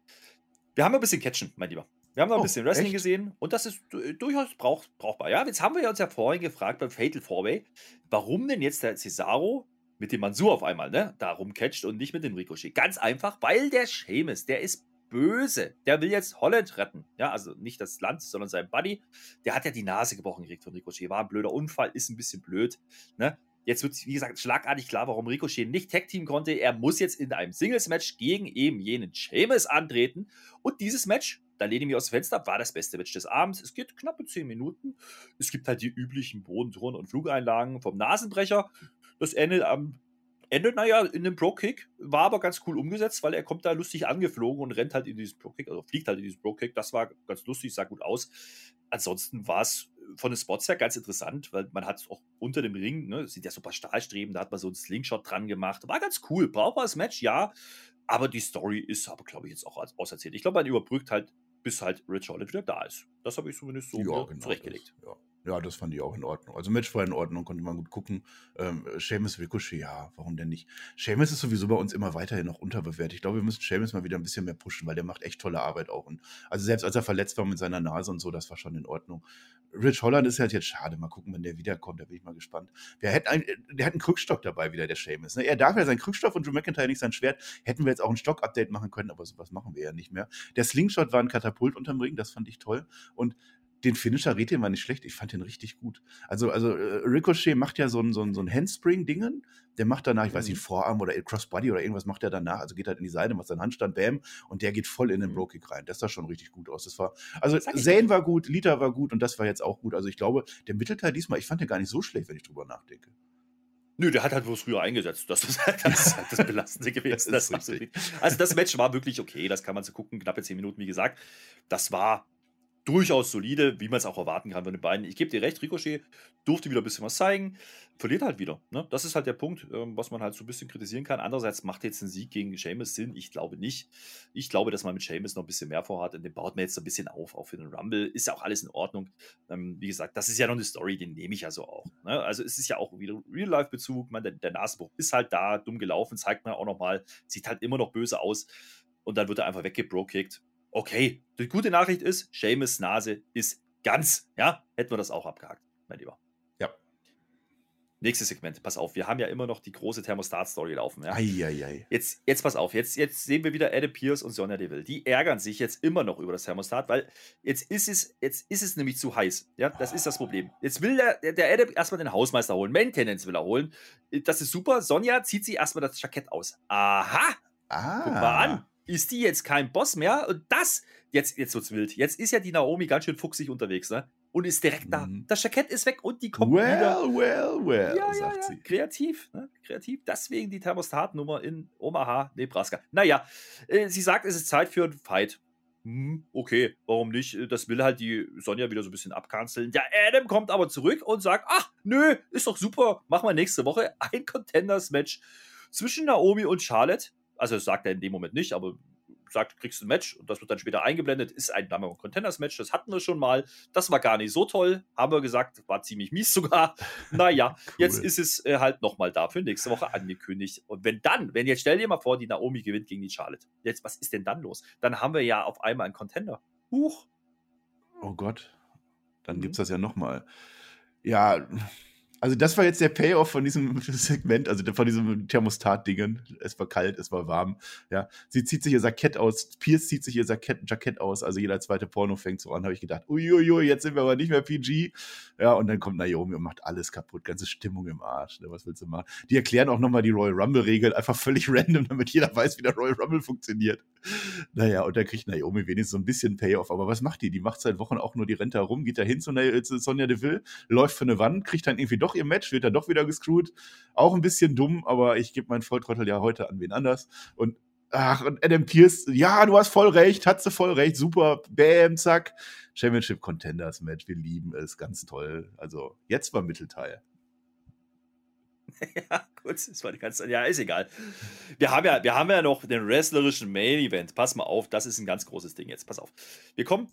Wir haben ein bisschen Catchen, mein Lieber. Wir haben noch ein Oh, bisschen Wrestling echt? gesehen und das ist du- durchaus brauch, brauchbar. Ja, jetzt haben wir uns ja vorhin gefragt beim Fatal Fourway, warum denn jetzt der Cesaro mit dem Mansur auf einmal ne, da rumcatcht und nicht mit dem Ricochet. Ganz einfach, weil der Seamus, der ist böse. Der will jetzt Holland retten. Ja, also nicht das Land, sondern sein Buddy. Der hat ja die Nase gebrochen gekriegt von Ricochet. War ein blöder Unfall, ist ein bisschen blöd. Ne? Jetzt wird, wie gesagt, schlagartig klar, warum Ricochet nicht Tag-Team konnte. Er muss jetzt in einem Singles-Match gegen eben jenen Seamus antreten. Und dieses Match, da lehne ich mich aus dem Fenster, war das beste Match des Abends. Es geht knappe 10 Minuten. Es gibt halt die üblichen Bodentouren und Flugeinlagen vom Nasenbrecher. Das endet am Ende, naja, in einem Pro-Kick. War aber ganz cool umgesetzt, weil er kommt da lustig angeflogen und rennt halt in diesen Pro-Kick, also fliegt halt in diesen Pro-Kick. Das war ganz lustig, sah gut aus. Ansonsten war es von den Spots her ganz interessant, weil man hat auch unter dem Ring, ne, sind ja super Stahlstreben, da hat man so einen Slingshot dran gemacht. War ganz cool. Brauchbares Match, ja. Aber die Story ist aber, glaube ich, jetzt auch auserzählt. Ich glaube, man überbrückt halt, bis halt Rich Holland wieder da ist. Das habe ich zumindest so mir zurechtgelegt. Das, ja. Ja, das fand ich auch in Ordnung. Also Match war in Ordnung, konnte man gut gucken. Ähm, Seamus Ricochet, ja, warum denn nicht? Seamus ist sowieso bei uns immer weiterhin noch unterbewertet. Ich glaube, wir müssen Seamus mal wieder ein bisschen mehr pushen, weil der macht echt tolle Arbeit auch. Und also selbst als er verletzt war mit seiner Nase und so, das war schon in Ordnung. Rich Holland ist halt jetzt schade. Mal gucken, wenn der wiederkommt, da bin ich mal gespannt. Der hat, ein, der hat einen Krückstock dabei wieder, der Seamus. Ne? Er darf ja seinen Krückstock und Drew McIntyre nicht sein Schwert. Hätten wir jetzt auch ein Stock-Update machen können, aber sowas machen wir ja nicht mehr. Der Slingshot war ein Katapult unterm Ring, das fand ich toll. Und den Finisher Rete war nicht schlecht. Ich fand den richtig gut. Also, also äh, Ricochet macht ja so ein, so ein, so ein Handspring-Dingen. Der macht danach, ich weiß nicht, Mhm. Vorarm oder Crossbody oder irgendwas macht er danach. Also geht halt in die Seite, macht seinen Handstand, bam. Und der geht voll in den Mhm. Bro-Kick rein. Das sah schon richtig gut aus. Das war, also Zane war gut, Lita war gut und das war jetzt auch gut. Also ich glaube, der Mittelteil diesmal, ich fand den gar nicht so schlecht, wenn ich drüber nachdenke. Nö, der hat halt bloß früher eingesetzt. Das ist halt das, ist halt das Belastende gewesen. Das Das ist absolut. Also das Match war wirklich okay, das kann man so gucken. Knappe 10 Minuten, wie gesagt. Das war durchaus solide, wie man es auch erwarten kann von den beiden. Ich gebe dir recht, Ricochet durfte wieder ein bisschen was zeigen, verliert halt wieder. Ne? Das ist halt der Punkt, ähm, was man halt so ein bisschen kritisieren kann. Andererseits macht jetzt ein Sieg gegen Seamus Sinn? Ich glaube nicht. Ich glaube, dass man mit Seamus noch ein bisschen mehr vorhat und den baut man jetzt ein bisschen auf, auch für den Rumble. Ist ja auch alles in Ordnung. Ähm, wie gesagt, das ist ja noch eine Story, den nehme ich ja so auch. Ne? Also es ist ja auch wieder Real-Life-Bezug. Der, der Nasenbruch ist halt da, dumm gelaufen, zeigt man auch nochmal, sieht halt immer noch böse aus und dann wird er einfach weggebrokickt. Okay, die gute Nachricht ist, Seamus Nase ist ganz. Ja, hätten wir das auch abgehakt, mein Lieber. Ja. Nächstes Segment, pass auf, wir haben ja immer noch die große Thermostat-Story laufen. Ja? Eieiei. Jetzt, jetzt pass auf, jetzt, jetzt sehen wir wieder Adam Pierce und Sonja Deville. Die ärgern sich jetzt immer noch über das Thermostat, weil jetzt ist es, jetzt ist es nämlich zu heiß. Ja, das ist das Problem. Jetzt will der, der- der Adam erstmal den Hausmeister holen. Maintenance will er holen. Das ist super. Sonja zieht sich erstmal das Jackett aus. Aha! Ah. Guck mal an. Ist die jetzt kein Boss mehr? Und das, jetzt, jetzt wird's wild. Jetzt ist ja die Naomi ganz schön fuchsig unterwegs, ne? Und ist direkt da. Mhm. Das Jackett ist weg und die kommt Well, wieder. well, well, Ja, ja, sagt ja. sie. Kreativ, ne? Kreativ. Deswegen die Thermostatnummer in Omaha, Nebraska. Naja, äh, sie sagt, es ist Zeit für einen Fight. Hm, okay, warum nicht? Das will halt die Sonja wieder so ein bisschen abkanzeln. Der Adam kommt aber zurück und sagt, ach, nö, ist doch super, machen wir nächste Woche ein Contenders-Match zwischen Naomi und Charlotte. Also das sagt er in dem Moment nicht, aber sagt, kriegst du ein Match und das wird dann später eingeblendet, ist ein Number One Contenders Match, das hatten wir schon mal. Das war gar nicht so toll, haben wir gesagt, war ziemlich mies sogar. Naja, jetzt Cool. ist es äh, halt nochmal dafür nächste Woche angekündigt. Und wenn dann, wenn jetzt stell dir mal vor, die Naomi gewinnt gegen die Charlotte. Jetzt, was ist denn dann los? Dann haben wir ja auf einmal einen Contender. Huch. Oh Gott. Dann Mhm. gibt's das ja nochmal. Ja, also das war jetzt der Payoff von diesem Segment, also von diesem Thermostat-Dingen. Es war kalt, es war warm. Ja, sie zieht sich ihr Jackett aus, Pierce zieht sich ihr Jackett, Jackett aus, also jeder zweite Porno fängt so an, habe ich gedacht, uiuiui, jetzt sind wir aber nicht mehr PG. Ja, und dann kommt Naomi und macht alles kaputt, ganze Stimmung im Arsch. Ne? Was willst du machen? Die erklären auch nochmal die Royal Rumble-Regeln, einfach völlig random, damit jeder weiß, wie der Royal Rumble funktioniert. Naja, und da kriegt Naomi wenigstens so ein bisschen Payoff. Aber was macht die? Die macht seit Wochen auch nur die Rente herum, geht da hin zu, Na- zu Sonja Deville, läuft für eine Wand, kriegt dann irgendwie doch ihr Match, wird dann doch wieder gescrewt. Auch ein bisschen dumm, aber ich gebe meinen Volltrottel ja heute an wen anders. Und ach, und Adam Pierce, ja, du hast voll recht, hat sie voll recht, super, bam, zack. Championship Contenders Match, wir lieben es, ganz toll. Also, jetzt war Mittelteil. ja, gut, das war die ganze Ja, ist egal. Wir haben ja, wir haben ja noch den wrestlerischen Main Event. Pass mal auf, das ist ein ganz großes Ding jetzt. Pass auf. Wir kommen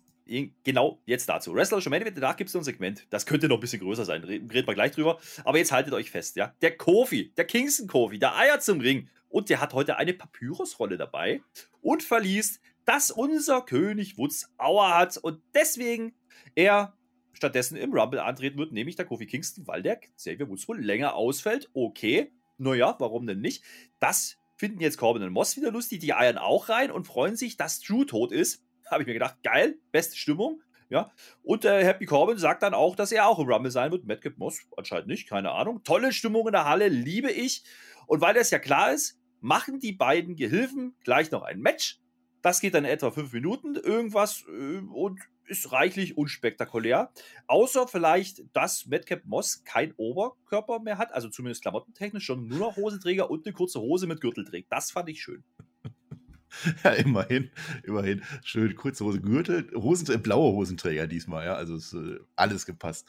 genau jetzt dazu. Wrestlerische Main Event, danach gibt es noch ein Segment. Das könnte noch ein bisschen größer sein. Reden wir gleich drüber. Aber jetzt haltet euch fest, ja. Der Kofi, der Kingston Kofi, der Eier zum Ring. Und der hat heute eine Papyrusrolle dabei und verliest, dass unser König Woods Auer hat und deswegen er stattdessen im Rumble antreten wird, nämlich der Kofi Kingston, weil der Xavier Woods wohl länger ausfällt. Okay, naja, warum denn nicht? Das finden jetzt Corbin und Moss wieder lustig. Die eiern auch rein und freuen sich, dass Drew tot ist. Habe ich mir gedacht, geil, beste Stimmung. Ja, und äh, Happy Corbin sagt dann auch, dass er auch im Rumble sein wird. Madcap Moss anscheinend nicht, keine Ahnung. Tolle Stimmung in der Halle, liebe ich. Und weil das ja klar ist, machen die beiden Gehilfen gleich noch ein Match. Das geht dann etwa fünf Minuten, irgendwas äh, und ist reichlich unspektakulär. Außer vielleicht, dass Madcap Moss kein Oberkörper mehr hat, also zumindest klamottentechnisch, schon nur noch Hosenträger und eine kurze Hose mit Gürtel trägt. Das fand ich schön. Ja, immerhin, immerhin. Schön, kurze Hose, Gürtel, Hosenträger, blaue Hosenträger diesmal, ja. Also ist äh, alles gepasst.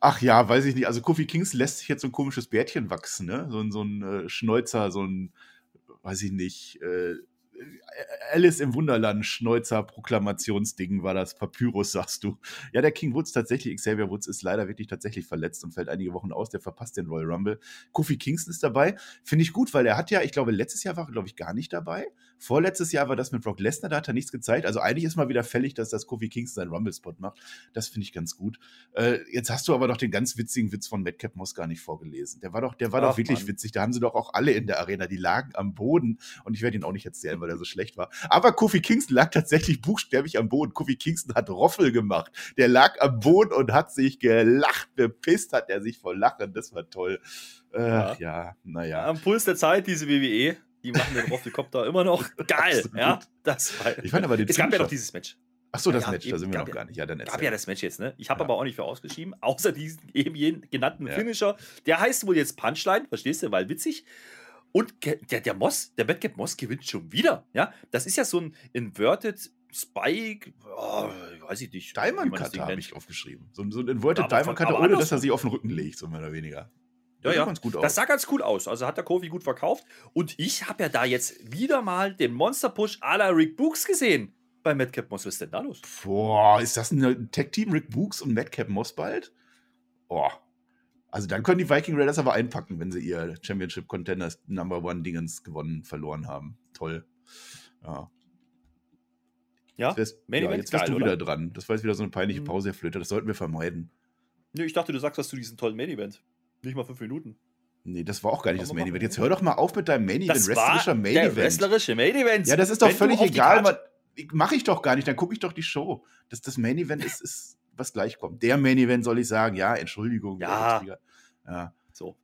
Ach ja, weiß ich nicht. Also Kofi Kings lässt sich jetzt so ein komisches Bärtchen wachsen, ne? So, so ein äh, Schnäuzer, so ein, weiß ich nicht, äh, Alice im Wunderland Schneuzer Proklamationsding war das Papyrus, sagst du. Ja, der King Woods tatsächlich, Xavier Woods ist leider wirklich tatsächlich verletzt und fällt einige Wochen aus. Der verpasst den Royal Rumble. Kofi Kingston ist dabei. Finde ich gut, weil er hat ja, ich glaube, letztes Jahr war er, glaube ich, gar nicht dabei. Vorletztes Jahr war das mit Brock Lesnar, da hat er nichts gezeigt. Also eigentlich ist mal wieder fällig, dass das Kofi Kingston seinen Rumble-Spot macht. Das finde ich ganz gut. Äh, jetzt hast du aber doch den ganz witzigen Witz von Madcap Moss gar nicht vorgelesen. Der war doch, der war Ach, doch wirklich Mann. witzig. Da haben sie doch auch alle in der Arena, die lagen am Boden. Und ich werde ihn auch nicht erzählen, weil er so schlecht war. Aber Kofi Kingston lag tatsächlich buchstäblich am Boden. Kofi Kingston hat Roffel gemacht. Der lag am Boden und hat sich gelacht. Bepisst hat er sich vor Lachen. Das war toll. Äh, ja. ja, naja. Am Puls der Zeit, diese WWE. Die machen den Roffelkopter immer noch geil. ja, das war, ich fand aber den Es gab ja noch dieses Match. Ach so, das ja, Match, da sind wir noch gar nicht. Ja, dann gab ja das Match jetzt, ne? Ich habe ja. aber auch nicht für ausgeschrieben, außer diesen eben jenen genannten ja. Finisher. Der heißt wohl jetzt Punchline, verstehst du? Weil witzig. Und der, der Moss, der Batcap Moss gewinnt schon wieder. Ja, das ist ja so ein Inverted Spike, oh, weiß ich nicht. Diamond Cutter habe ich aufgeschrieben. So, so ein Inverted ja, Diamond Cutter, ohne dass er sich auf den Rücken legt, so mehr oder weniger. Ja, ja. Ganz gut aus. Das sah ganz cool aus. Also hat der Kofi gut verkauft. Und ich habe ja da jetzt wieder mal den Monster Push à la Rick Books gesehen bei Madcap Moss. Was ist denn da los? Boah, ist das ein Tech-Team Rick Books und Madcap Moss bald? Boah. Also dann können die Viking Raiders aber einpacken, wenn sie ihr Championship Contenders Number One Dingens gewonnen, verloren haben. Toll. Ja. Ja, jetzt wärst, ja, jetzt wärst du wieder dran. Das war jetzt wieder so eine peinliche mhm. Pause, Herr Flöter. Das sollten wir vermeiden. Nö, ich dachte, du sagst, dass du diesen tollen Main Event. Nicht mal fünf Minuten. Nee, das war auch gar nicht das Main Event. Jetzt hör doch mal auf mit deinem Main Event. Das wrestlerischer Main Event. Wrestlerische Main Event. Ja, das ist doch Wenn völlig egal. Mache ich doch gar nicht. Dann gucke ich doch die Show. Das, das Main Event ist, ist was gleich kommt. Der Main Event soll ich sagen, ja, Entschuldigung. Ja. ja. So.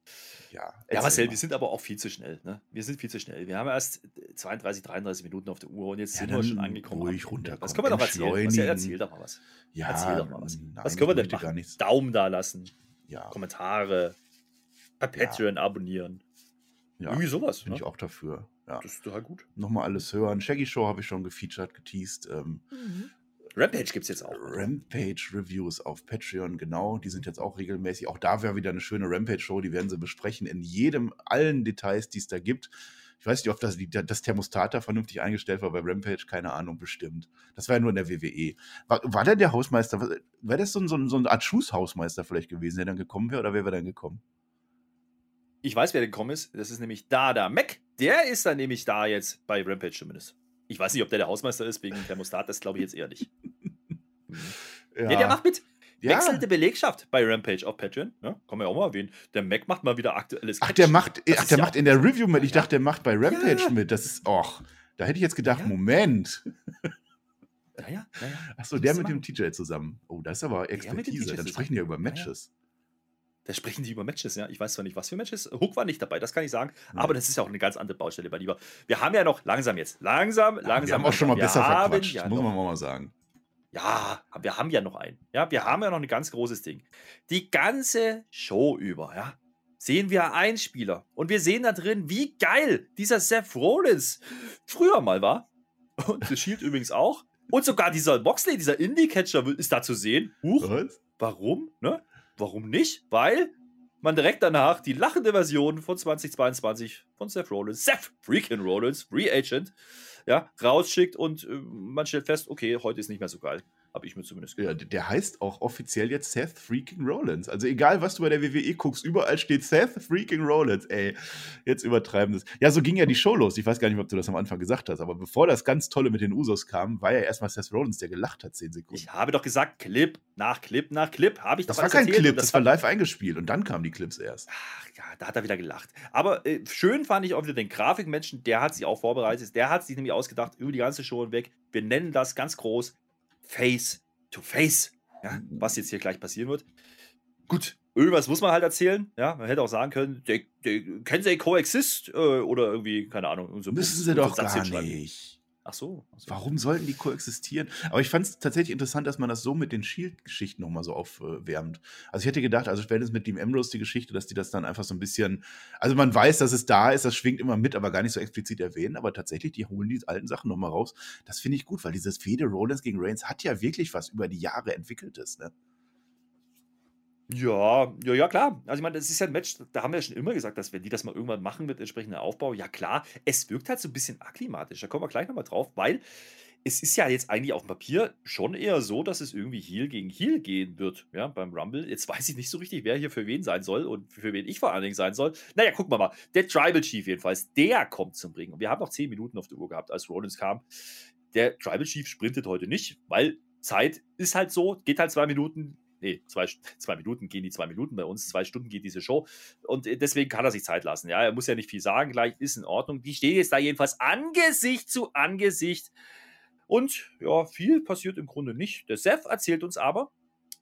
Ja, ja Marcel, wir sind aber auch viel zu schnell. Ne? Wir sind viel zu schnell. Wir haben erst 32, 33 Minuten auf der Uhr und jetzt ja, sind wir schon angekommen. Ruhig runterkommen. Was können wir doch erzählen? Marcel, erzähl doch mal was. Ja, erzähl doch mal was. Nein, was können wir denn machen? Gar nichts. Daumen da lassen. Ja. Kommentare. Bei Patreon ja. abonnieren. Ja, Irgendwie sowas. Bin ne? ich auch dafür. Ja. Das ist total gut. Nochmal alles hören. Shaggy Show habe ich schon gefeatured, geteased. Ähm, mhm. Rampage gibt es jetzt auch. Rampage Reviews auf Patreon, genau. Die sind jetzt auch regelmäßig. Auch da wäre wieder eine schöne Rampage-Show. Die werden sie besprechen in jedem, allen Details, die es da gibt. Ich weiß nicht, ob das, das Thermostat da vernünftig eingestellt war bei Rampage, keine Ahnung, bestimmt. Das war ja nur in der WWE. War, war denn der Hausmeister, wäre das so, so, so eine Art Schuss-Hausmeister vielleicht gewesen, der dann gekommen wäre, oder wer wäre dann gekommen? Ich weiß, wer gekommen ist. Das ist nämlich Dada Mac. Der ist dann nämlich da jetzt bei Rampage zumindest. Ich weiß nicht, ob der der Hausmeister ist, wegen Thermostat, das glaube ich jetzt eher nicht. ja. Nee, der macht mit. Ja. Wechselte Belegschaft bei Rampage auf Patreon. Ja, kann man ja auch mal erwähnen. Der Mac macht mal wieder aktuelles Ach, der macht, ach, der macht in der Review mit. Ich dachte, der macht bei Rampage mit. Das ist, och, da hätte ich jetzt gedacht, Moment. Naja, naja. Achso, der mit dem TJ zusammen. Oh, das ist aber Expertise. Dann sprechen die ja über Matches. Da sprechen die über Matches, ja. Ich weiß zwar nicht, was für Matches. Hook war nicht dabei, das kann ich sagen. Ja. Aber das ist ja auch eine ganz andere Baustelle, mein Lieber. Wir haben ja noch langsam jetzt. Langsam, ja, langsam. Wir haben auch schon mal besser verquatscht, ja muss man mal sagen. Ja, wir haben ja noch einen. Ja, wir haben ja noch ein ganz großes Ding. Die ganze Show über, ja, sehen wir einen Spieler. Und wir sehen da drin, wie geil dieser Seth Rollins früher mal war. Und The Shield übrigens auch. Und sogar dieser Boxley, dieser Indie-Catcher ist da zu sehen. Huch, Was? warum? Ne? Warum nicht? Weil man direkt danach die lachende Version von 2022 von Seth Rollins, Seth freaking Rollins, Free Agent, ja, rausschickt und äh, man stellt fest, okay, heute ist nicht mehr so geil. Habe ich mir zumindest gedacht. Ja, der heißt auch offiziell jetzt Seth Freaking Rollins. Also egal, was du bei der WWE guckst, überall steht Seth Freaking Rollins. Ey, jetzt übertreiben das. Ja, so ging ja die Show los. Ich weiß gar nicht, ob du das am Anfang gesagt hast, aber bevor das ganz Tolle mit den Usos kam, war ja erstmal Seth Rollins, der gelacht hat, 10 Sekunden. Ich habe doch gesagt, Clip nach Clip nach Clip. Habe ich das war kein Clip, das, das war live eingespielt und dann kamen die Clips erst. Ach ja, da hat er wieder gelacht. Aber äh, schön fand ich auch wieder den Grafikmenschen, der hat sich auch vorbereitet. Der hat sich nämlich ausgedacht, über die ganze Show hinweg. Wir nennen das ganz groß Face to Face. Ja, was jetzt hier gleich passieren wird. Gut, irgendwas muss man halt erzählen. Ja, man hätte auch sagen können, they, they, can they coexist? Äh, oder irgendwie, keine Ahnung. So Müssen sie doch gar nicht. Ach so, ach Warum sollten die koexistieren? Aber ich fand es tatsächlich interessant, dass man das so mit den Shield-Geschichten nochmal so aufwärmt. Also ich hätte gedacht, also spätestens mit Dean Ambrose die Geschichte, dass die das dann einfach so ein bisschen, also man weiß, dass es da ist, das schwingt immer mit, aber gar nicht so explizit erwähnen, aber tatsächlich, die holen die alten Sachen nochmal raus. Das finde ich gut, weil dieses Fede Rollins gegen Reigns hat ja wirklich was über die Jahre entwickeltes, ne? Ja, ja, ja, klar. Also ich meine, das ist ja ein Match, da haben wir ja schon immer gesagt, dass wenn die das mal irgendwann machen mit entsprechendem Aufbau, ja klar, es wirkt halt so ein bisschen akklimatisch. Da kommen wir gleich nochmal drauf, weil es ist ja jetzt eigentlich auf dem Papier schon eher so, dass es irgendwie Heal gegen Heal gehen wird, ja, beim Rumble. Jetzt weiß ich nicht so richtig, wer hier für wen sein soll und für wen ich vor allen Dingen sein soll. Naja, gucken wir mal. Der Tribal Chief jedenfalls, der kommt zum Ring. Und wir haben noch 10 Minuten auf der Uhr gehabt, als Rollins kam. Der Tribal Chief sprintet heute nicht, weil Zeit ist halt so, geht halt zwei Minuten, nee, zwei, zwei Minuten gehen die zwei Minuten bei uns, zwei Stunden geht diese Show. Und äh, deswegen kann er sich Zeit lassen. Ja, er muss ja nicht viel sagen, gleich ist in Ordnung. Die stehen jetzt da jedenfalls Angesicht zu Angesicht. Und ja, viel passiert im Grunde nicht. Der Seth erzählt uns aber,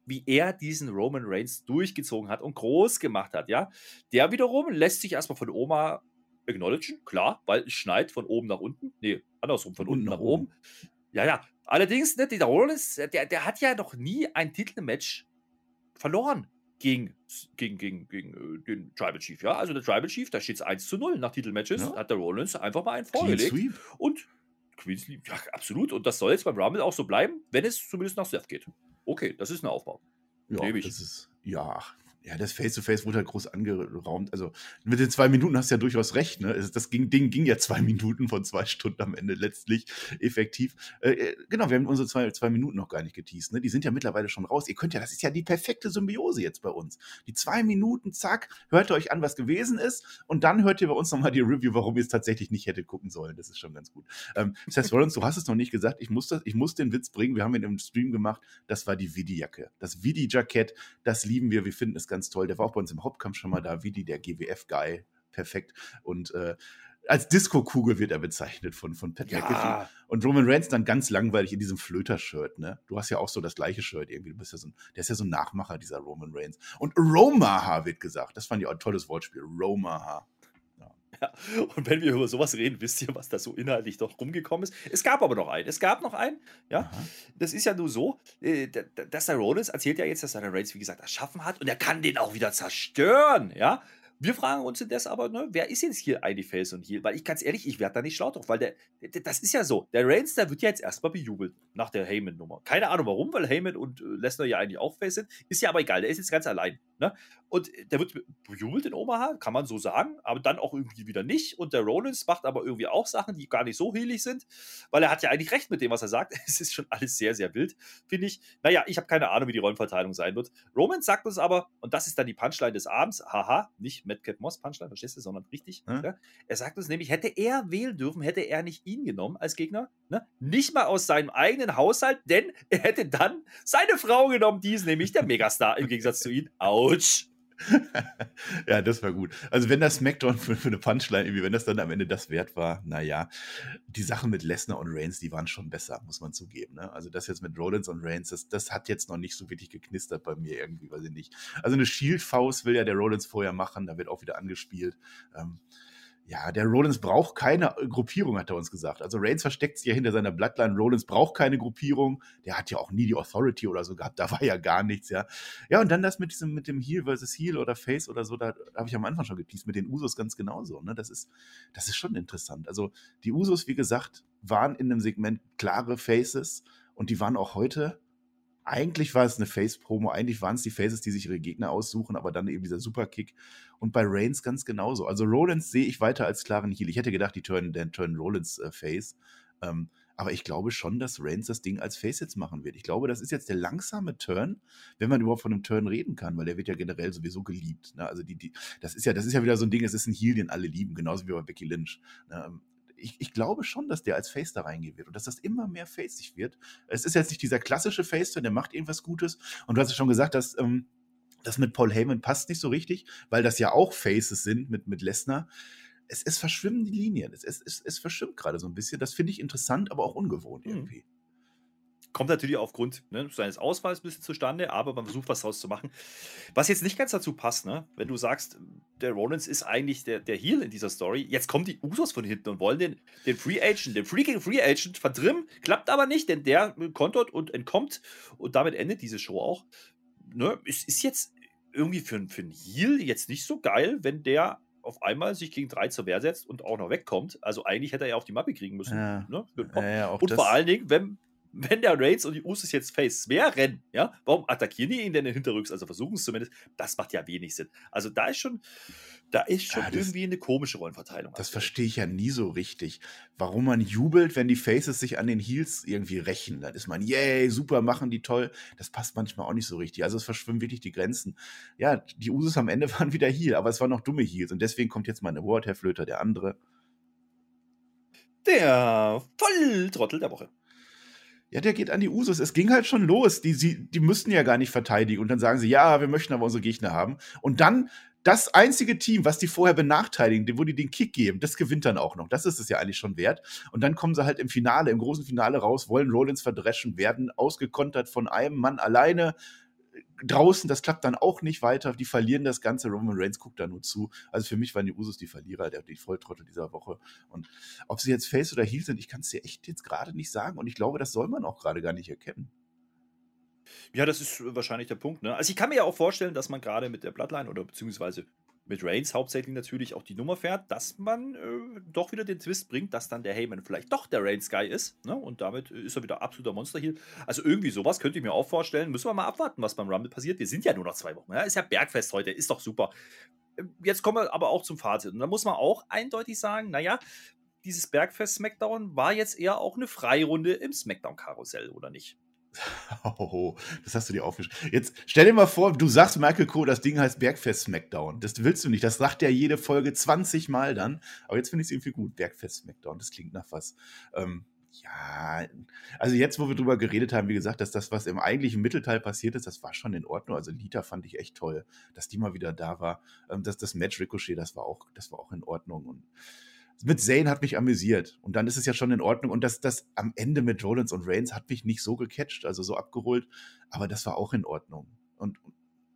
wie er diesen Roman Reigns durchgezogen hat und groß gemacht hat, ja. Der wiederum lässt sich erstmal von Oma acknowledgen, klar, weil es schneit von oben nach unten. Nee, andersrum, von, unten nach oben. oben. Ja, ja. Allerdings, ne, der Rollins, der, der hat ja noch nie ein Titelmatch verloren gegen, gegen, gegen, gegen äh, den Tribal Chief. Ja, also der Tribal Chief, da steht es 1 zu 0 nach Titelmatches, ja. hat der Rollins einfach mal einen vorgelegt. Clean Sweep. Und Queen Sweep, ja, absolut. Und das soll jetzt beim Rumble auch so bleiben, wenn es zumindest nach Seth geht. Okay, das ist ein Aufbau. Ja, das ist, ja, ja, das Face-to-Face -face wurde halt groß angeraumt. Also mit den zwei Minuten hast du ja durchaus recht. Ne? Das ging, Ding ging ja zwei Minuten von zwei Stunden am Ende letztlich effektiv. Äh, äh, genau, wir haben unsere zwei, zwei Minuten noch gar nicht geteased. Ne? Die sind ja mittlerweile schon raus. Ihr könnt ja, das ist ja die perfekte Symbiose jetzt bei uns. Die zwei Minuten, zack, hört ihr euch an, was gewesen ist. Und dann hört ihr bei uns nochmal die Review, warum ihr es tatsächlich nicht hättet gucken sollen. Das ist schon ganz gut. Ähm, Seth Rollins, du hast es noch nicht gesagt. Ich muss, das, ich muss den Witz bringen. Wir haben ihn im Stream gemacht. Das war die Vidi-Jacke. Das Vidi-Jackett, das lieben wir. Wir finden es ganz ganz toll. Der war auch bei uns im Hauptkampf schon mal da, wie die, der GWF-Guy. Perfekt. Und äh, als Disco-Kugel wird er bezeichnet von, von Pat ja. McAfee. Und Roman Reigns dann ganz langweilig in diesem Flöter-Shirt, ne? Du hast ja auch so das gleiche Shirt irgendwie. Du bist ja so ein, der ist ja so ein Nachmacher, dieser Roman Reigns. Und Romaha wird gesagt. Das fand ich auch ein tolles Wortspiel. Romaha. Ja. Und wenn wir über sowas reden, wisst ihr, was da so inhaltlich doch rumgekommen ist. Es gab aber noch einen. Es gab noch einen. Ja, Aha. das ist ja nur so, dass der Rollins erzählt ja jetzt, dass er den Reigns, wie gesagt, erschaffen hat und er kann den auch wieder zerstören. Ja, wir fragen uns das aber, ne, wer ist jetzt hier eigentlich Face und Heal? Weil ich ganz ehrlich, ich werde da nicht schlau drauf, weil der, der, das ist ja so. Der Reigns, der wird ja jetzt erstmal bejubelt nach der Heyman-Nummer. Keine Ahnung warum, weil Heyman und äh, Lesnar ja eigentlich auch Face sind. Ist ja aber egal, der ist jetzt ganz allein. Ne? Und der wird bejubelt in Omaha, kann man so sagen, aber dann auch irgendwie wieder nicht. Und der Rollins macht aber irgendwie auch Sachen, die gar nicht so heelig sind, weil er hat ja eigentlich recht mit dem, was er sagt. Es ist schon alles sehr, sehr wild, finde ich. Naja, ich habe keine Ahnung, wie die Rollenverteilung sein wird. Roman sagt uns aber, und das ist dann die Punchline des Abends, haha, nicht Madcap Moss Punchline, verstehst du, sondern richtig. Hm? Ja? Er sagt uns nämlich, hätte er wählen dürfen, hätte er nicht ihn genommen als Gegner. Ne? Nicht mal aus seinem eigenen Haushalt, denn er hätte dann seine Frau genommen, die ist nämlich der Megastar im Gegensatz zu ihm. Autsch. ja, das war gut. Also, wenn das Smackdown für, für, eine Punchline, irgendwie, wenn das dann am Ende das wert war, naja, die Sachen mit Lesnar und Reigns, die waren schon besser, muss man zugeben. Ne? Also, das jetzt mit Rollins und Reigns, das, das hat jetzt noch nicht so wirklich geknistert bei mir irgendwie, weiß ich nicht. Also, eine Shield-Faust will ja der Rollins vorher machen, da wird auch wieder angespielt. Ähm, ja, der Rollins braucht keine Gruppierung, hat er uns gesagt. Also Reigns versteckt sich ja hinter seiner Bloodline. Rollins braucht keine Gruppierung. Der hat ja auch nie die Authority oder so gehabt. Da war ja gar nichts, ja. Ja, und dann das mit diesem, mit dem Heel versus Heel oder Face oder so, da habe ich am Anfang schon geteased, mit den Usos ganz genauso. Ne? Das ist, das ist schon interessant. Also die Usos, wie gesagt, waren in dem Segment klare Faces und die waren auch heute eigentlich war es eine Face-Promo, eigentlich waren es die Faces, die sich ihre Gegner aussuchen, aber dann eben dieser Superkick. Und bei Reigns ganz genauso. Also Rollins sehe ich weiter als klaren Heal. Ich hätte gedacht, die turn, turn Rollins äh, Face. Ähm, aber ich glaube schon, dass Reigns das Ding als Face jetzt machen wird. Ich glaube, das ist jetzt der langsame Turn, wenn man überhaupt von einem Turn reden kann, weil der wird ja generell sowieso geliebt. Ne? Also die, die, das ist ja, das ist ja wieder so ein Ding, es ist ein Heal, den alle lieben, genauso wie bei Becky Lynch. Ne? Ich, ich, glaube schon, dass der als Face da reingehen wird und dass das immer mehr faceig wird. Es ist jetzt nicht dieser klassische Face-Turn, der macht irgendwas Gutes. Und du hast ja schon gesagt, dass ähm, das mit Paul Heyman passt nicht so richtig, weil das ja auch Faces sind mit, mit Lesnar es, es verschwimmen die Linien. Es, es, es verschwimmt gerade so ein bisschen. Das finde ich interessant, aber auch ungewohnt mhm. irgendwie. Kommt natürlich aufgrund ne, seines Ausfalls ein bisschen zustande, aber man versucht was draus zu machen. Was jetzt nicht ganz dazu passt, ne? wenn du sagst, der Rollins ist eigentlich der, der Heel in dieser Story, jetzt kommen die Usos von hinten und wollen den, den Free Agent, den Freaking Free Agent verdrimmen, klappt aber nicht, denn der kontert und entkommt und damit endet diese Show auch. Ne? Es ist jetzt irgendwie für, für einen Heel jetzt nicht so geil, wenn der auf einmal sich gegen drei zur Wehr setzt und auch noch wegkommt. Also eigentlich hätte er ja auch die Mappe kriegen müssen. Ja. Ne? Ja, ja, und vor allen Dingen, wenn, wenn der Raids und die Usos jetzt Face wären, ja, warum attackieren die ihn denn hinterrücks? Also versuchen es zumindest. Das macht ja wenig Sinn. Also da ist schon, da ist schon ja, das, irgendwie eine komische Rollenverteilung. Das verstehe ich ja nie so richtig. Warum man jubelt, wenn die Faces sich an den Heels irgendwie rächen. Dann ist man, yay, super, machen die toll. Das passt manchmal auch nicht so richtig. Also es verschwimmen wirklich die Grenzen. Ja, die Usos am Ende waren wieder Heel, aber es waren noch dumme Heels. Und deswegen kommt jetzt mal eine Ward, Herr Flöter, der andere. Der Volltrottel der Woche. Ja, der geht an die Usos. Es ging halt schon los. Die, sie, die müssten ja gar nicht verteidigen. Und dann sagen sie, ja, wir möchten aber unsere Gegner haben. Und dann das einzige Team, was die vorher benachteiligen, wo die den Kick geben, das gewinnt dann auch noch. Das ist es ja eigentlich schon wert. Und dann kommen sie halt im Finale, im großen Finale raus, wollen Rollins verdreschen, werden ausgekontert von einem Mann alleine draußen, das klappt dann auch nicht weiter. Die verlieren das Ganze. Roman Reigns guckt da nur zu. Also für mich waren die Usos die Verlierer, der, die Volltrottel dieser Woche. Und ob sie jetzt Face oder Heel sind, ich kann es dir echt jetzt gerade nicht sagen. Und ich glaube, das soll man auch gerade gar nicht erkennen. Ja, das ist wahrscheinlich der Punkt. Ne? Also ich kann mir ja auch vorstellen, dass man gerade mit der Bloodline oder beziehungsweise mit Reigns hauptsächlich natürlich auch die Nummer fährt, dass man äh, doch wieder den Twist bringt, dass dann der Heyman vielleicht doch der Reigns Guy ist. Ne? Und damit ist er wieder absoluter Monster hier. Also irgendwie sowas könnte ich mir auch vorstellen. Müssen wir mal abwarten, was beim Rumble passiert. Wir sind ja nur noch zwei Wochen. Ja? Ist ja Bergfest heute, ist doch super. Jetzt kommen wir aber auch zum Fazit. Und da muss man auch eindeutig sagen, naja, dieses Bergfest SmackDown war jetzt eher auch eine Freirunde im SmackDown-Karussell, oder nicht? Oh, das hast du dir aufgeschrieben. Jetzt stell dir mal vor, du sagst Michael Co., das Ding heißt Bergfest Smackdown. Das willst du nicht. Das sagt ja jede Folge 20 Mal dann. Aber jetzt finde ich es irgendwie gut. Bergfest Smackdown, das klingt nach was. Ähm, ja, also jetzt, wo wir drüber geredet haben, wie gesagt, dass das, was im eigentlichen Mittelteil passiert ist, das war schon in Ordnung. Also Lita fand ich echt toll, dass die mal wieder da war. Ähm, dass das Match Ricochet, das war auch, das war auch in Ordnung. Und mit Zane hat mich amüsiert. Und dann ist es ja schon in Ordnung. Und das, das am Ende mit Rollins und Reigns hat mich nicht so gecatcht, also so abgeholt. Aber das war auch in Ordnung. Und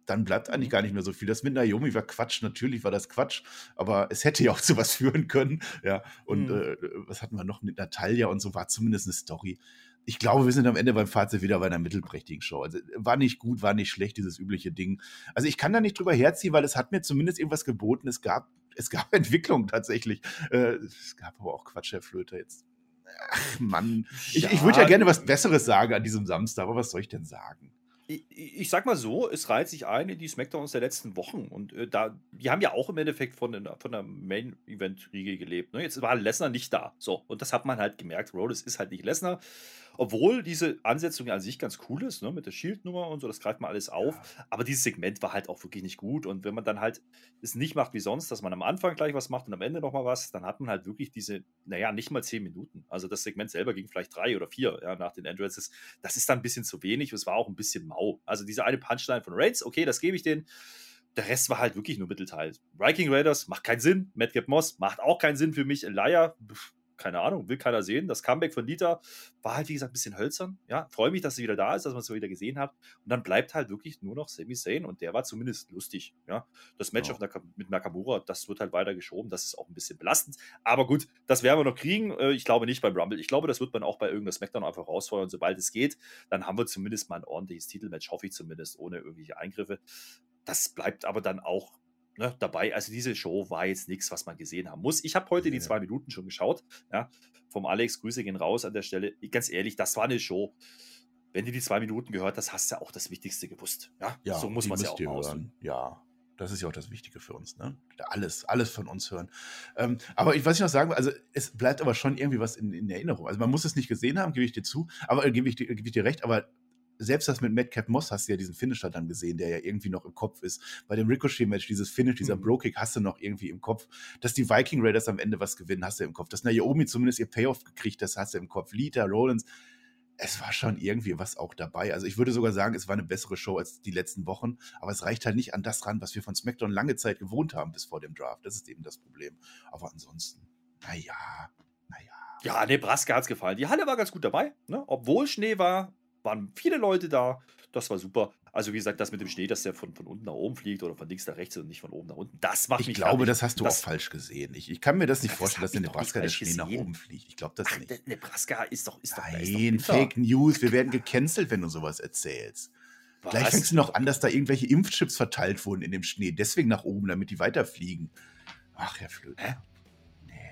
dann bleibt eigentlich gar nicht mehr so viel. Das mit Naomi war Quatsch. Natürlich war das Quatsch. Aber es hätte ja auch zu was führen können. Ja. Und mhm. äh, was hatten wir noch mit Natalia und so war zumindest eine Story ich glaube, wir sind am Ende beim Fazit wieder bei einer mittelprächtigen Show. Also war nicht gut, war nicht schlecht, dieses übliche Ding. Also ich kann da nicht drüber herziehen, weil es hat mir zumindest irgendwas geboten. Es gab, es gab Entwicklung tatsächlich. Äh, es gab aber auch Quatsch, Herr Flöter, jetzt. Ach Mann. Ich, ja, ich würde ja gerne was Besseres sagen an diesem Samstag, aber was soll ich denn sagen? Ich, ich, sag mal so, es reiht sich ein in die Smackdowns der letzten Wochen. Und äh, da, die haben ja auch im Endeffekt von, den, von der Main-Event-Riege gelebt. Ne? Jetzt war Lesnar nicht da. So, und das hat man halt gemerkt. Rhodes ist halt nicht Lesnar. Obwohl diese Ansetzung an sich ganz cool ist, ne, mit der Shield-Nummer und so, das greift man alles auf. Ja. Aber dieses Segment war halt auch wirklich nicht gut. Und wenn man dann halt es nicht macht wie sonst, dass man am Anfang gleich was macht und am Ende nochmal was, dann hat man halt wirklich diese, naja, nicht mal zehn Minuten. Also das Segment selber ging vielleicht drei oder vier ja, nach den Entrances. Das ist dann ein bisschen zu wenig. Es war auch ein bisschen mau. Also diese eine Punchline von Reigns, okay, das gebe ich denen der Rest war halt wirklich nur Mittelteil. Viking Raiders macht keinen Sinn. Madcap Moss macht auch keinen Sinn für mich. Elia, keine Ahnung, will keiner sehen. Das Comeback von Dieter war halt, wie gesagt, ein bisschen hölzern. Ja, freue mich, dass sie wieder da ist, dass man es so wieder gesehen hat. Und dann bleibt halt wirklich nur noch Sami Zayn und der war zumindest lustig. Ja, das Match ja. mit Nakamura, das wird halt weiter geschoben. Das ist auch ein bisschen belastend. Aber gut, das werden wir noch kriegen. Äh, ich glaube nicht beim Rumble. Ich glaube, das wird man auch bei irgendeinem Smackdown einfach rausfeuern. Sobald es geht, dann haben wir zumindest mal ein ordentliches Titelmatch, hoffe ich zumindest, ohne irgendwelche Eingriffe. Das bleibt aber dann auch ne, dabei. Also diese Show war jetzt nichts, was man gesehen haben muss. Ich habe heute ja. die zwei Minuten schon geschaut. Ja, vom Alex, Grüße gehen raus an der Stelle. Ganz ehrlich, das war eine Show. wenn du die zwei Minuten gehört hast, hast du auch das Wichtigste gewusst. Ja, Ja, so muss man es ja auch hören. Ja, das ist ja auch das Wichtige für uns, ne? Alles, alles von uns hören. Ähm, aber ich, was ich noch sagen will, also es bleibt aber schon irgendwie was in, in Erinnerung. Also man muss es nicht gesehen haben, gebe ich dir zu, aber äh, gebe ich, dir- gebe ich dir recht, aber selbst das mit Madcap Moss hast du ja diesen Finisher dann gesehen, der ja irgendwie noch im Kopf ist. Bei dem Ricochet-Match, dieses Finish, dieser Mhm. Bro-Kick hast du noch irgendwie im Kopf. Dass die Viking Raiders am Ende was gewinnen, hast du im Kopf. Dass Naomi zumindest ihr Payoff gekriegt, das hast du im Kopf. Lita, Rollins, es war schon irgendwie was auch dabei. Also ich würde sogar sagen, es war eine bessere Show als die letzten Wochen, aber es reicht halt nicht an das ran, was wir von SmackDown lange Zeit gewohnt haben bis vor dem Draft. Das ist eben das Problem. Aber ansonsten, naja, naja. Ja, Nebraska hat's gefallen. Die Halle war ganz gut dabei. Ne? Obwohl Schnee war, waren viele Leute da. Das war super. Also wie gesagt, das mit dem Schnee, dass der von, von unten nach oben fliegt oder von links nach rechts und nicht von oben nach unten, das macht Ich mich glaube, fertig. das hast du Das- auch falsch gesehen. Ich, ich kann mir das nicht Das vorstellen, dass in ich doch Nebraska der Schnee nach gesehen. oben fliegt. Ich glaube das Ach, nicht. Nebraska ist doch, ist doch, doch Nein, Winter. Fake News. Wir werden gecancelt, wenn du sowas erzählst. Gleich Was? fängst du noch an, dass da irgendwelche Impfchips verteilt wurden in dem Schnee. Deswegen nach oben, damit die weiterfliegen. Ach, Herr Flöte.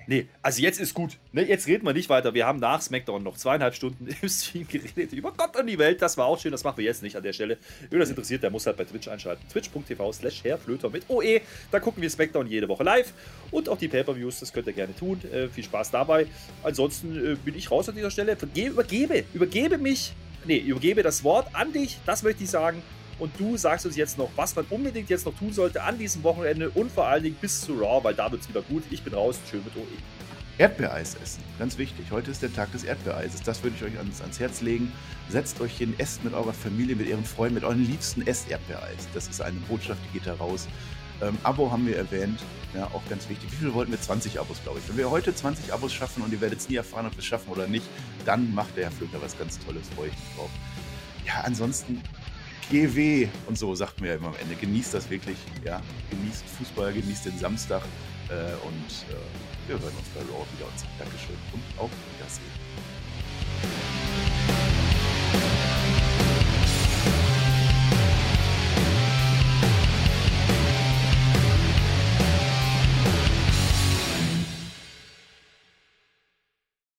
Nee, also jetzt ist gut. Ne, jetzt reden wir nicht weiter. Wir haben nach SmackDown noch zweieinhalb Stunden im Stream geredet über Gott und die Welt. Das war auch schön. Das machen wir jetzt nicht an der Stelle. Wer das interessiert, der muss halt bei Twitch einschalten. Twitch.tv slash Herrflöter mit OE. Da gucken wir SmackDown jede Woche live. Und auch die Pay-Per-Views. Das könnt ihr gerne tun. Äh, viel Spaß dabei. Ansonsten äh, bin ich raus an dieser Stelle. Verge übergebe, übergebe mich. Nee, übergebe das Wort an dich. Das möchte ich sagen. Und du sagst uns jetzt noch, was man unbedingt jetzt noch tun sollte an diesem Wochenende und vor allen Dingen bis zu Raw, weil da wird es wieder gut. Ich bin raus. Schön mit OE. Erdbeereis essen. Ganz wichtig. Heute ist der Tag des Erdbeereises. Das würde ich euch ans, ans Herz legen. Setzt euch hin, esst mit eurer Familie, mit euren Freunden, mit euren Liebsten, esst Erdbeereis. Das ist eine Botschaft, die geht da raus. Ähm, Abo haben wir erwähnt. Ja, auch ganz wichtig. Wie viel wollten wir? 20 Abos, glaube ich. Wenn wir heute 20 Abos schaffen und ihr werdet es nie erfahren, ob wir es schaffen oder nicht, dann macht der Herr Flöter was ganz Tolles. Freue ich mich drauf. Ja, ansonsten GW und so sagt mir ja immer am Ende. Genießt das wirklich. Ja, genießt Fußball, genießt den Samstag. Äh, und äh, wir hören uns bei Raw wieder und sagen Dankeschön und auf Wiedersehen.